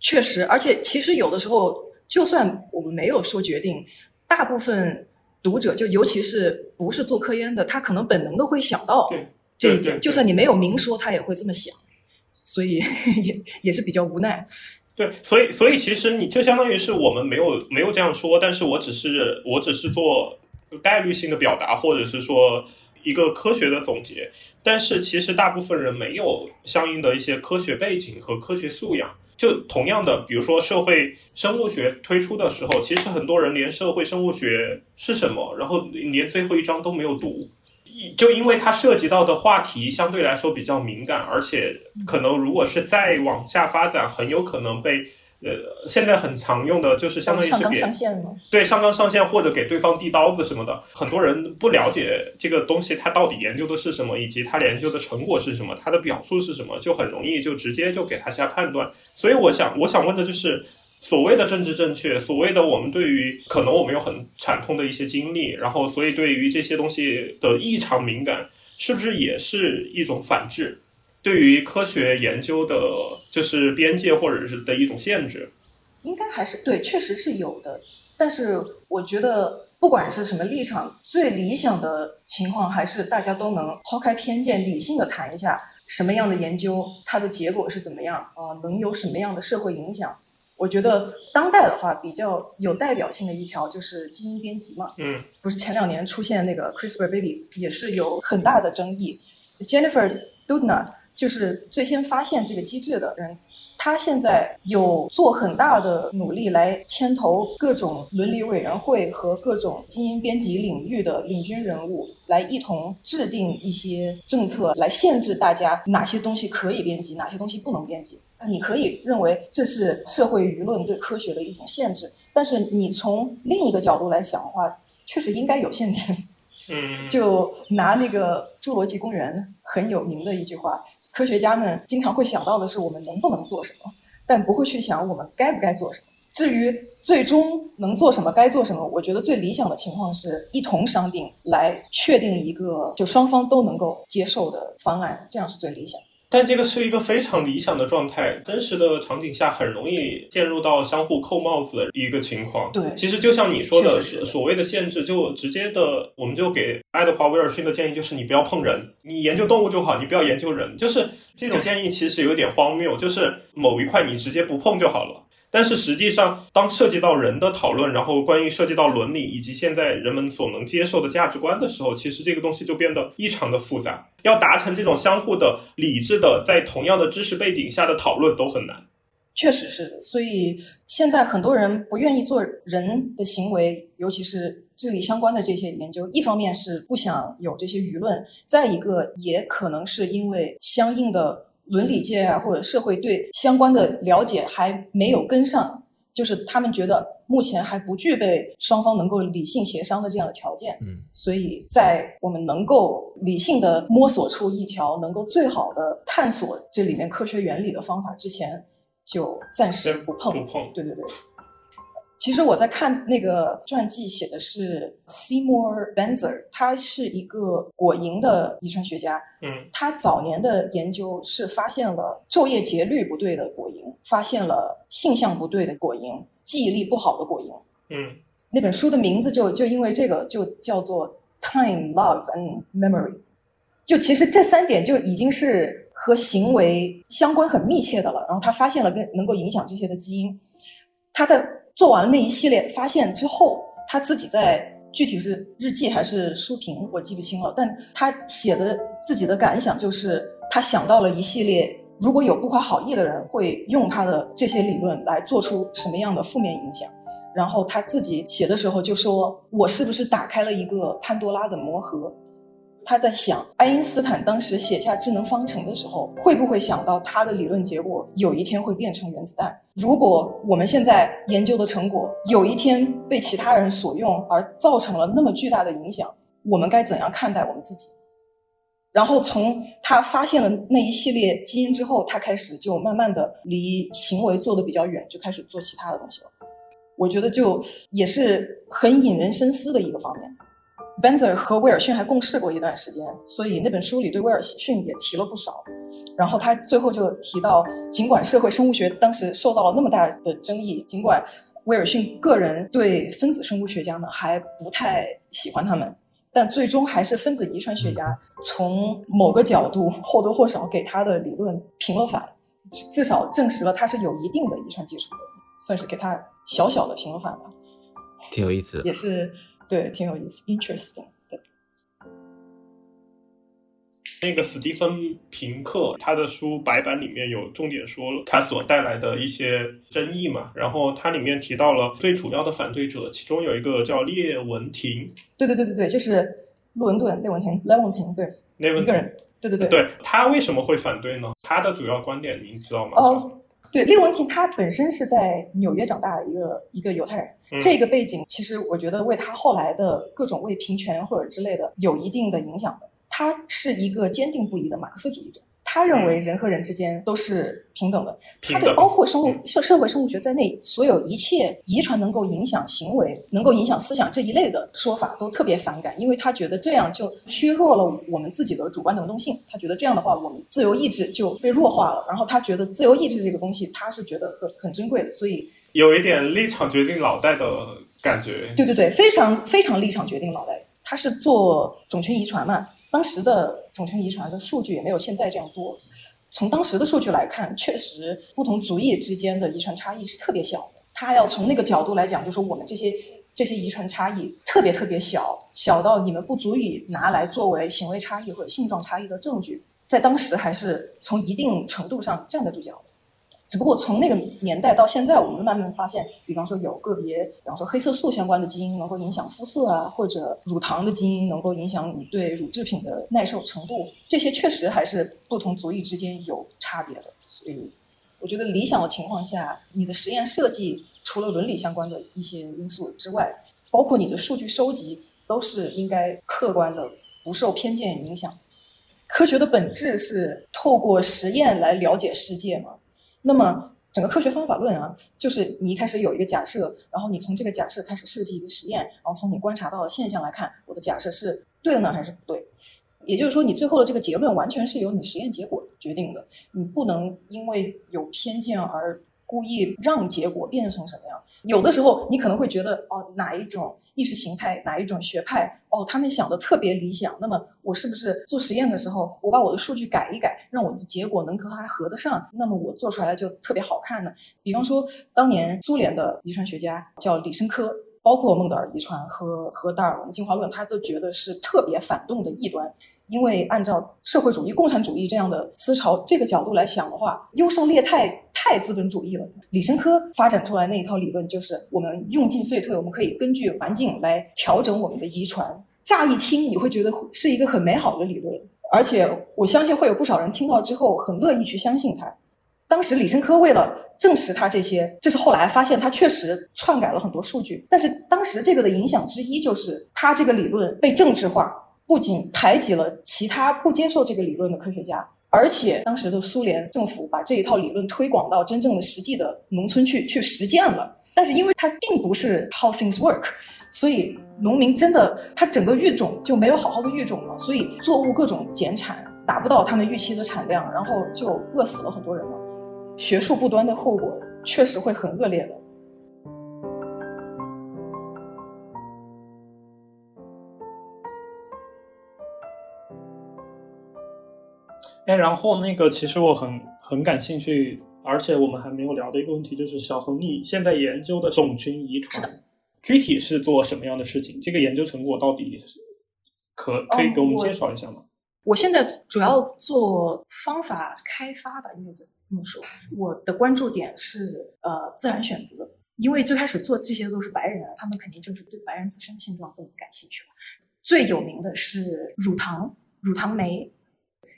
确实，而且其实有的时候，就算我们没有说决定，大部分读者就尤其是不是做科研的，他可能本能的会想到这一点。就算你没有明说，他也会这么想。所以 也也是比较无奈，对，所以所以其实你就相当于是我们没有没有这样说，但是我只是我只是做概率性的表达，或者是说一个科学的总结，但是其实大部分人没有相应的一些科学背景和科学素养。就同样的，比如说社会生物学推出的时候，其实很多人连社会生物学是什么，然后连最后一章都没有读。就因为它涉及到的话题相对来说比较敏感，而且可能如果是再往下发展，很有可能被呃现在很常用的就是相当于是上上线对上纲上线或者给对方递刀子什么的，很多人不了解这个东西它到底研究的是什么，以及它研究的成果是什么，它的表述是什么，就很容易就直接就给他下判断。所以我想 我想问的就是。所谓的政治正确，所谓的我们对于可能我们有很惨痛的一些经历，然后所以对于这些东西的异常敏感，是不是也是一种反制？对于科学研究的，就是边界或者是的一种限制？应该还是对，确实是有的。但是我觉得不管是什么立场，最理想的情况还是大家都能抛开偏见，理性的谈一下什么样的研究，它的结果是怎么样啊、能有什么样的社会影响。我觉得当代的话比较有代表性的一条就是基因编辑嘛，嗯不是前两年出现那个 CRISPR baby 也是有很大的争议。Jennifer Doudna 就是最先发现这个机制的人，他现在有做很大的努力来牵头各种伦理委员会和各种基因编辑领域的领军人物，来一同制定一些政策，来限制大家哪些东西可以编辑，哪些东西不能编辑。啊你可以认为这是社会舆论对科学的一种限制，但是你从另一个角度来想的话，确实应该有限制。嗯，就拿那个《侏罗纪公园》很有名的一句话，科学家们经常会想到的是我们能不能做什么，但不会去想我们该不该做什么。至于最终能做什么、该做什么，我觉得最理想的情况是一同商定，来确定一个就双方都能够接受的方案，这样是最理想的。但这个是一个非常理想的状态，真实的场景下很容易陷入到相互扣帽子的一个情况。对其实就像你说的，所谓的限制，就直接的，我们就给爱德华威尔逊的建议就是你不要碰人，你研究动物就好，你不要研究人。就是这种建议其实有点荒谬，就是某一块你直接不碰就好了。但是实际上，当涉及到人的讨论，然后关于涉及到伦理以及现在人们所能接受的价值观的时候，其实这个东西就变得异常的复杂。要达成这种相互的理智的，在同样的知识背景下的讨论都很难。确实是，所以现在很多人不愿意做人的行为，尤其是智力相关的这些研究。一方面是不想有这些舆论，再一个也可能是因为相应的伦理界啊或者社会对相关的了解还没有跟上，就是他们觉得目前还不具备双方能够理性协商的这样的条件。嗯，所以在我们能够理性的摸索出一条能够最好的探索这里面科学原理的方法之前，就暂时不碰。不碰。对对对。其实我在看那个传记，写的是 Seymour Benzer，他是一个果蝇的遗传学家。嗯他早年的研究是发现了昼夜节律不对的果蝇，发现了性向不对的果蝇，记忆力不好的果蝇。嗯那本书的名字就就因为这个就叫做 Time, Love and Memory。就其实这三点就已经是和行为相关很密切的了。然后他发现了跟能够影响这些的基因。他在做完了那一系列发现之后，他自己在具体是日记还是书评，我记不清了。但他写的自己的感想就是，他想到了一系列，如果有不怀好意的人会用他的这些理论来做出什么样的负面影响。然后他自己写的时候就说：“我是不是打开了一个潘多拉的魔盒？”他在想，爱因斯坦当时写下智能方程的时候，会不会想到他的理论结果有一天会变成原子弹？如果我们现在研究的成果有一天被其他人所用，而造成了那么巨大的影响，我们该怎样看待我们自己？然后从他发现了那一系列基因之后，他开始就慢慢的离行为做的比较远，就开始做其他的东西了。我觉得就也是很引人深思的一个方面。Benzer 和威尔逊还共事过一段时间，所以那本书里对威尔逊也提了不少。然后他最后就提到，尽管社会生物学当时受到了那么大的争议，尽管威尔逊个人对分子生物学家们还不太喜欢他们，但最终还是分子遗传学家从某个角度或多或少给他的理论平了反，至至少证实了他是有一定的遗传基础的，算是给他小小的平了反吧，挺有意思的。也是对挺有意思，interesting。对，那个史蒂芬平克他的书白板里面有重点说了他所带来的一些争议嘛，然后他里面提到了最主要的反对者，其中有一个叫列文廷，对对对对对，就是洛文顿、列文廷、列文廷，对，列文廷一个人，对对对。对他为什么会反对呢？他的主要观点您知道吗？哦，对，列文婷他本身是在纽约长大的一个一个犹太人，嗯这个背景其实我觉得为他后来的各种为平权或者之类的有一定的影响的。他是一个坚定不移的马克思主义者，他认为人和人之间都是平等的。他对包括生物嗯社社会生物学在内，所有一切遗传能够影响行为、能够影响思想这一类的说法都特别反感，因为他觉得这样就削弱了我们自己的主观能动性。他觉得这样的话，我们自由意志就被弱化了。然后他觉得自由意志这个东西，他是觉得很很珍贵的，所以有一点立场决定脑袋的感觉。对对对，非常非常立场决定脑袋。他是做种群遗传嘛，当时的种群遗传的数据也没有现在这样多。从当时的数据来看，确实不同族裔之间的遗传差异是特别小的。他要从那个角度来讲，就说我们这些这些遗传差异特别特别小，小到你们不足以拿来作为行为差异或者性状差异的证据，在当时还是从一定程度上站得住脚。只不过从那个年代到现在，我们慢慢发现，比方说有个别，比方说黑色素相关的基因能够影响肤色啊，或者乳糖的基因能够影响你对乳制品的耐受程度，这些确实还是不同族裔之间有差别的。所以，我觉得理想的情况下，你的实验设计除了伦理相关的一些因素之外，包括你的数据收集，都是应该客观的，不受偏见影响。科学的本质是透过实验来了解世界嘛。那么，整个科学方法论啊，就是你一开始有一个假设，然后你从这个假设开始设计一个实验，然后从你观察到的现象来看，我的假设是对的呢，还是不对？也就是说，你最后的这个结论完全是由你实验结果决定的，你不能因为有偏见而。故意让结果变成什么样？有的时候你可能会觉得，哦，哪一种意识形态，哪一种学派，哦，他们想的特别理想。那么我是不是做实验的时候，我把我的数据改一改，让我的结果能和它合得上？那么我做出来就特别好看呢？比方说，当年苏联的遗传学家叫李申科，包括孟德尔遗传和和达尔文进化论，他都觉得是特别反动的异端。因为按照社会主义、共产主义这样的思潮这个角度来想的话，优胜劣汰太资本主义了。李申科发展出来那一套理论就是，我们用进废退，我们可以根据环境来调整我们的遗传。乍一听你会觉得是一个很美好的理论，而且我相信会有不少人听到之后很乐意去相信它。当时李申科为了证实他这些，这是后来发现他确实篡改了很多数据，但是当时这个的影响之一就是他这个理论被政治化。不仅排挤了其他不接受这个理论的科学家，而且当时的苏联政府把这一套理论推广到真正的实际的农村去去实践了。但是因为它并不是 how things work，所以农民真的他整个育种就没有好好的育种了，所以作物各种减产，达不到他们预期的产量，然后就饿死了很多人了。学术不端的后果确实会很恶劣的。哎，然后那个，其实我很很感兴趣，而且我们还没有聊的一个问题，就是小恒，你现在研究的种群遗传，具体是做什么样的事情？这个研究成果到底可可以给我们介绍一下吗？我现在主要做方法开发吧，应该这么说。我的关注点是呃自然选择，因为最开始做这些都是白人，他们肯定就是对白人自身的性状更感兴趣了。最有名的是乳糖，乳糖酶。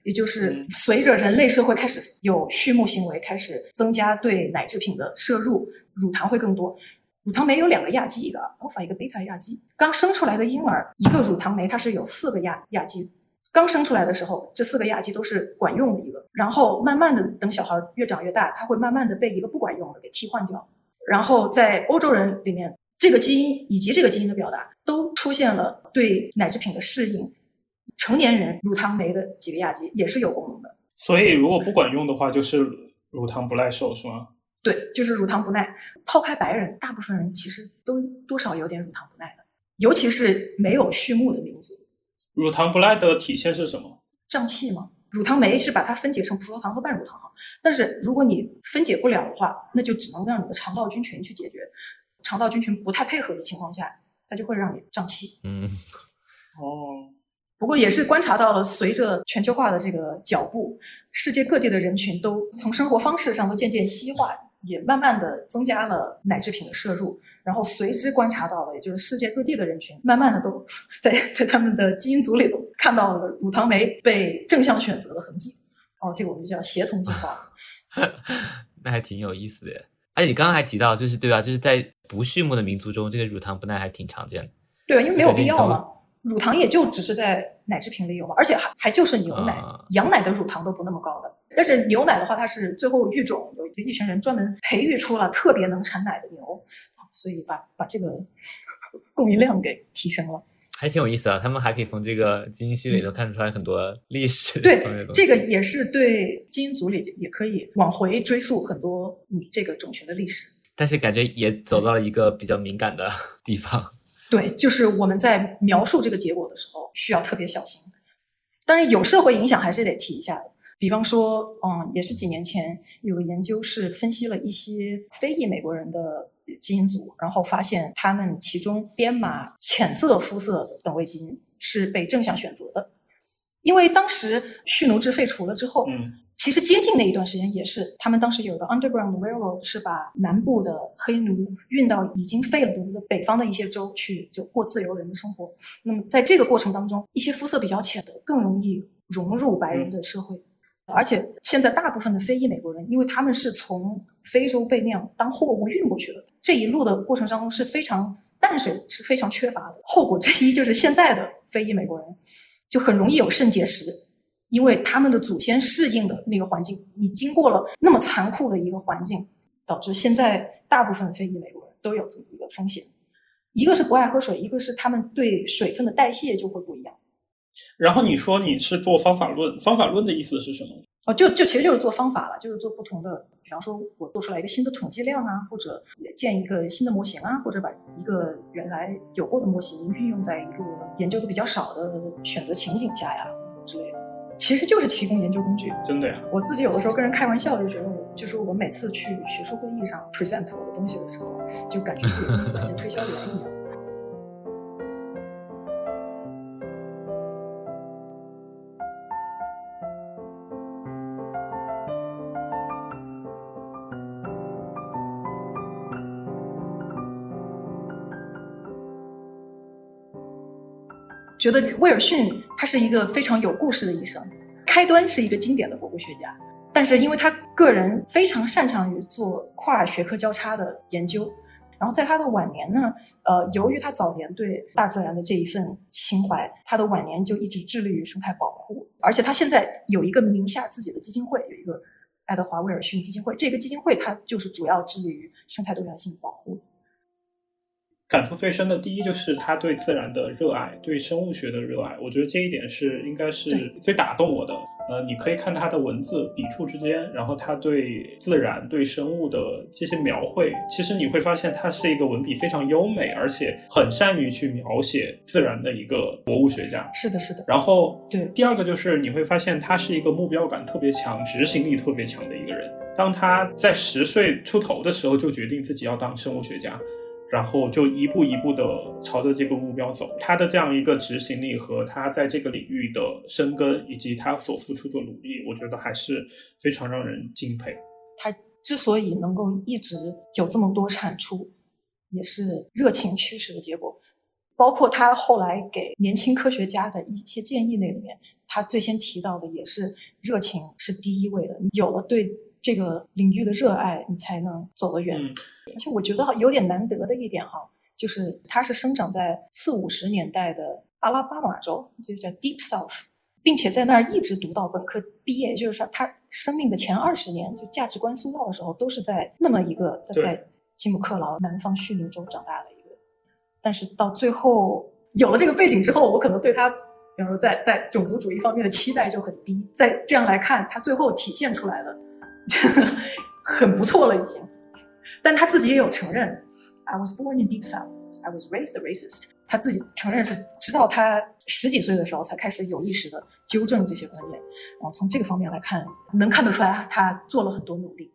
也就是随着人类社会开始有畜牧行为，开始增加对奶制品的摄入，乳糖会更多。乳糖酶有两个亚基，一个 alpha，一个 beta 亚基。刚生出来的婴儿，一个乳糖酶它是有四个亚亚基。刚生出来的时候，这四个亚基都是管用的一个，然后慢慢的等小孩越长越大，它会慢慢的被一个不管用的给替换掉。然后在欧洲人里面，这个基因以及这个基因的表达都出现了对奶制品的适应。成年人乳糖酶的几个亚基也是有功能的，所以如果不管用的话，就是乳糖不耐受，是吗？对，就是乳糖不耐。抛开白人，大部分人其实都多少有点乳糖不耐的，尤其是没有畜牧的民族。乳糖不耐的体现是什么？胀气吗？乳糖酶是把它分解成葡萄糖和半乳糖，但是如果你分解不了的话，那就只能让你的肠道菌群去解决。肠道菌群不太配合的情况下，它就会让你胀气。嗯，哦。不过也是观察到了，随着全球化的这个脚步，世界各地的人群都从生活方式上都渐渐西化，也慢慢的增加了奶制品的摄入。然后随之观察到了，也就是世界各地的人群慢慢的都 在在他们的基因组里头看到了乳糖酶被正向选择的痕迹。哦，这个我们就叫协同进化。那还挺有意思的。而且你刚刚还提到，就是对吧？就是在不畜牧的民族中，这个乳糖不耐还挺常见的。对啊，因为没有必要嘛。乳糖也就只是在奶制品里有嘛，而且还还就是牛奶，羊奶的乳糖都不那么高的。但是牛奶的话，它是最后育种，有一群人专门培育出了特别能产奶的牛，所以把把这个 供应量给提升了。还挺有意思啊，他们还可以从这个基因序里头看出来很多历史。对，这个也是对基因组里也可以往回追溯很多你这个种群的历史。但是感觉也走到了一个比较敏感的地方。对，就是我们在描述这个结果的时候需要特别小心。当然，有社会影响还是得提一下的。比方说，嗯，也是几年前有个研究是分析了一些非裔美国人的基因组，然后发现他们其中编码浅色肤色等位基因是被正向选择的，因为当时蓄奴制废除了之后，嗯，其实接近那一段时间也是，他们当时有个 Underground Railroad 是把南部的黑奴运到已经废了的北方的一些州去，就过自由人的生活。那么在这个过程当中，一些肤色比较浅的更容易融入白人的社会。而且现在大部分的非裔美国人，因为他们是从非洲被那样当货物运过去的，这一路的过程当中是非常淡水是非常缺乏的。后果之一就是现在的非裔美国人就很容易有肾结石，因为他们的祖先适应的那个环境，你经过了那么残酷的一个环境，导致现在大部分非裔美国人都有这么一个风险。一个是不爱喝水，一个是他们对水分的代谢就会不一样。然后你说你是做方法论，方法论的意思是什么？哦，就就其实就是做方法了，就是做不同的，比方说我做出来一个新的统计量啊，或者建一个新的模型啊，或者把一个原来有过的模型运用在一个研究的比较少的选择情景下呀其实就是提供研究工具。真的呀？我自己有的时候跟人开玩笑，就觉得我就是我每次去学术会议上 present 我的东西的时候，就感觉自己跟像推销员一样。觉得威尔逊他是一个非常有故事的医生，开端是一个经典的博物学家，但是因为他个人非常擅长于做跨学科交叉的研究，然后在他的晚年呢，呃，由于他早年对大自然的这一份情怀，他的晚年就一直致力于生态保护，而且他现在有一个名下自己的基金会，有一个爱德华威尔逊基金会，这个基金会它就是主要致力于生态多样性保护。感触最深的第一就是他对自然的热爱，对生物学的热爱。我觉得这一点是应该是最打动我的。呃，你可以看他的文字笔触之间，然后他对自然、对生物的这些描绘，其实你会发现他是一个文笔非常优美，而且很善于去描写自然的一个博物学家。是的，是的。然后，对第二个就是你会发现他是一个目标感特别强、执行力特别强的一个人。当他在十岁出头的时候就决定自己要当生物学家。然后就一步一步的朝着这个目标走，他的这样一个执行力和他在这个领域的深耕，以及他所付出的努力，我觉得还是非常让人敬佩。他之所以能够一直有这么多产出，也是热情驱使的结果。包括他后来给年轻科学家的一些建议那里面，他最先提到的也是热情是第一位的。有了对。这个领域的热爱，你才能走得远。而且我觉得有点难得的一点哈，就是他是生长在四五十年代的阿拉巴马州，就叫 Deep South，并且在那儿一直读到本科毕业。就是说，他生命的前二十年，就价值观塑造的时候，都是在那么一个在在吉姆克劳南方蓄奴州长大的一个。但是到最后有了这个背景之后，我可能对他，比如说在在种族主义方面的期待就很低。在这样来看，他最后体现出来的。很不错了，已经。但他自己也有承认，I was born in deep south, I was raised racist。他自己承认是直到他十几岁的时候才开始有意识的纠正这些观念。然后从这个方面来看，能看得出来他做了很多努力。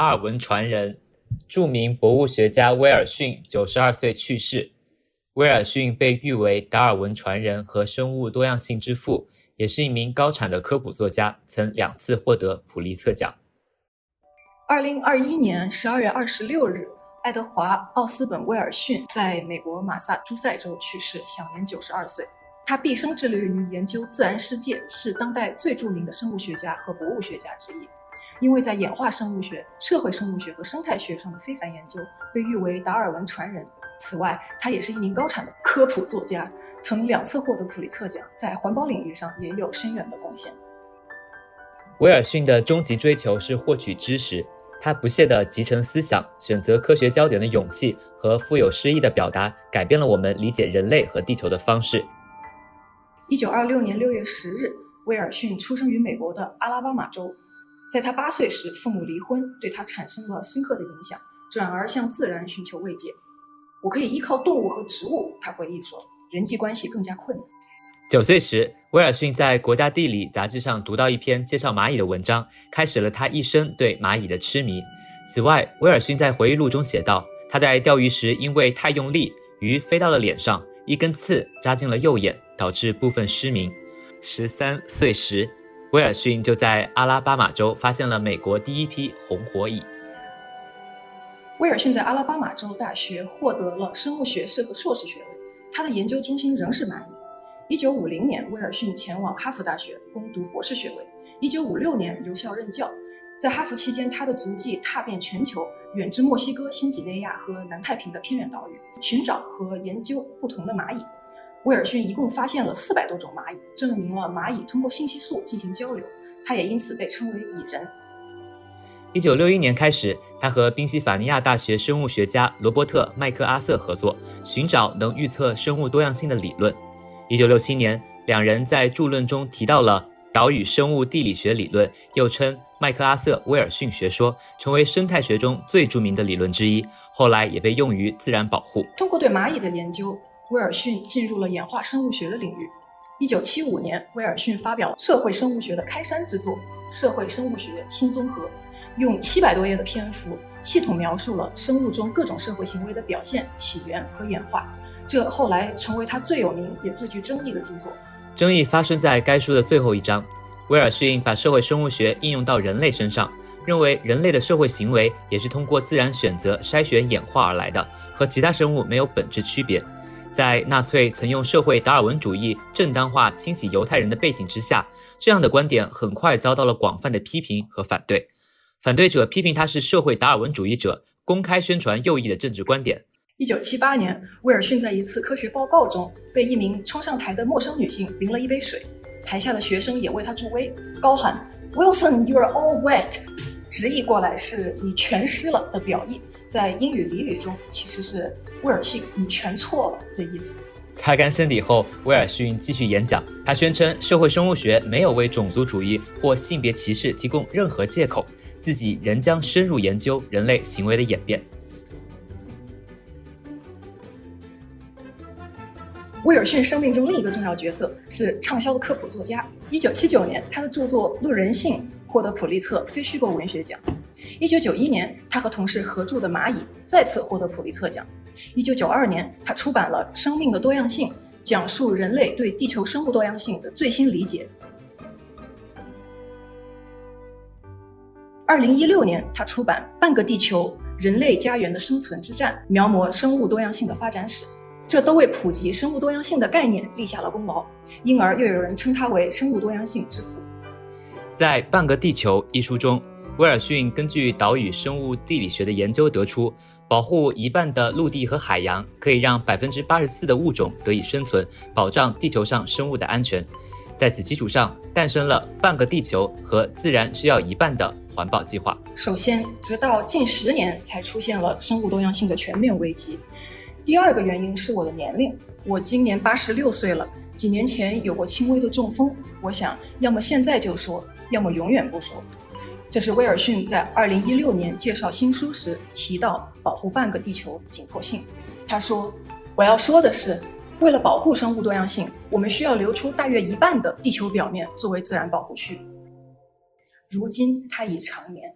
达尔文传人，著名博物学家威尔逊九十二岁去世。威尔逊被誉为达尔文传人和生物多样性之父，也是一名高产的科普作家，曾两次获得普利策奖。二零二一年十二月二十六日，爱德华·奥斯本·威尔逊在美国马萨诸塞州去世，享年九十二岁。他毕生致力于研究自然世界，是当代最著名的生物学家和博物学家之一。因为在演化生物学、社会生物学和生态学上的非凡研究，被誉为达尔文传人。此外，他也是一名高产的科普作家，曾两次获得普利策奖，在环保领域上也有深远的贡献。威尔逊的终极追求是获取知识，他不懈地集成思想、选择科学焦点的勇气和富有诗意的表达，改变了我们理解人类和地球的方式。一九二六年六月十日，威尔逊出生于美国的阿拉巴马州。在他八岁时，父母离婚，对他产生了深刻的影响，转而向自然寻求慰藉。我可以依靠动物和植物，他回忆说，人际关系更加困难。九岁时，威尔逊在《国家地理》杂志上读到一篇介绍蚂蚁的文章，开始了他一生对蚂蚁的痴迷。此外，威尔逊在回忆录中写道，他在钓鱼时因为太用力，鱼飞到了脸上，一根刺扎进了右眼，导致部分失明。十三岁时，威尔逊就在阿拉巴马州发现了美国第一批红火蚁。威尔逊在阿拉巴马州大学获得了生物学士和硕士学位，他的研究中心仍是蚂蚁。一九五零年，威尔逊前往哈佛大学攻读博士学位。一九五六年留校任教，在哈佛期间，他的足迹踏遍全球，远至墨西哥、新几内亚和南太平的偏远岛屿，寻找和研究不同的蚂蚁。威尔逊一共发现了四百多种蚂蚁，证明了蚂蚁通过信息素进行交流。他也因此被称为“蚁人”。一九六一年开始，他和宾夕法尼亚大学生物学家罗伯特·麦克阿瑟合作，寻找能预测生物多样性的理论。一九六七年，两人在著论中提到了岛屿生物地理学理论，又称麦克阿瑟威尔逊学说，成为生态学中最著名的理论之一。后来也被用于自然保护。通过对蚂蚁的研究，威尔逊进入了演化生物学的领域。一九七五年，威尔逊发表社会生物学的开山之作《社会生物学新综合》，用七百多页的篇幅，系统描述了生物中各种社会行为的表现、起源和演化。这后来成为他最有名也最具争议的著作。争议发生在该书的最后一章。威尔逊把社会生物学应用到人类身上，认为人类的社会行为也是通过自然选择筛选演化而来的，和其他生物没有本质区别。在纳粹曾用社会达尔文主义正当化清洗犹太人的背景之下，这样的观点很快遭到了广泛的批评和反对。反对者批评他是社会达尔文主义者，公开宣传右翼的政治观点。一九七八年，威尔逊在一次科学报告中被一名冲上台的陌生女性淋了一杯水，台下的学生也为他助威，高喊 “Wilson, you are all wet”，直译过来是“你全湿了”的表意，在英语俚语中其实是“威尔逊，你全错了”的意思。擦干身体后，威尔逊继续演讲，他宣称社会生物学没有为种族主义或性别歧视提供任何借口，自己仍将深入研究人类行为的演变。威尔逊生命中另一个重要角色是畅销的科普作家。一九七九年，他的著作《论人性》获得普利策非虚构文学奖。一九九一年，他和同事合著的《蚂蚁》再次获得普利策奖。一九九二年，他出版了《生命的多样性》，讲述人类对地球生物多样性的最新理解。二零一六年，他出版《半个地球：人类家园的生存之战》，描摹生物多样性的发展史。这都为普及生物多样性的概念立下了功劳，因而又有人称他为生物多样性之父。在《半个地球》一书中，威尔逊根据岛屿生物地理学的研究得出，保护一半的陆地和海洋可以让百分之八十四的物种得以生存，保障地球上生物的安全。在此基础上，诞生了“半个地球”和“自然需要一半”的环保计划。首先，直到近十年才出现了生物多样性的全面危机。第二个原因是我的年龄，我今年八十六岁了。几年前有过轻微的中风，我想要么现在就说，要么永远不说。这是威尔逊在二零一六年介绍新书时提到保护半个地球紧迫性。他说：“我要说的是，为了保护生物多样性，我们需要留出大约一半的地球表面作为自然保护区。如今它已长眠。”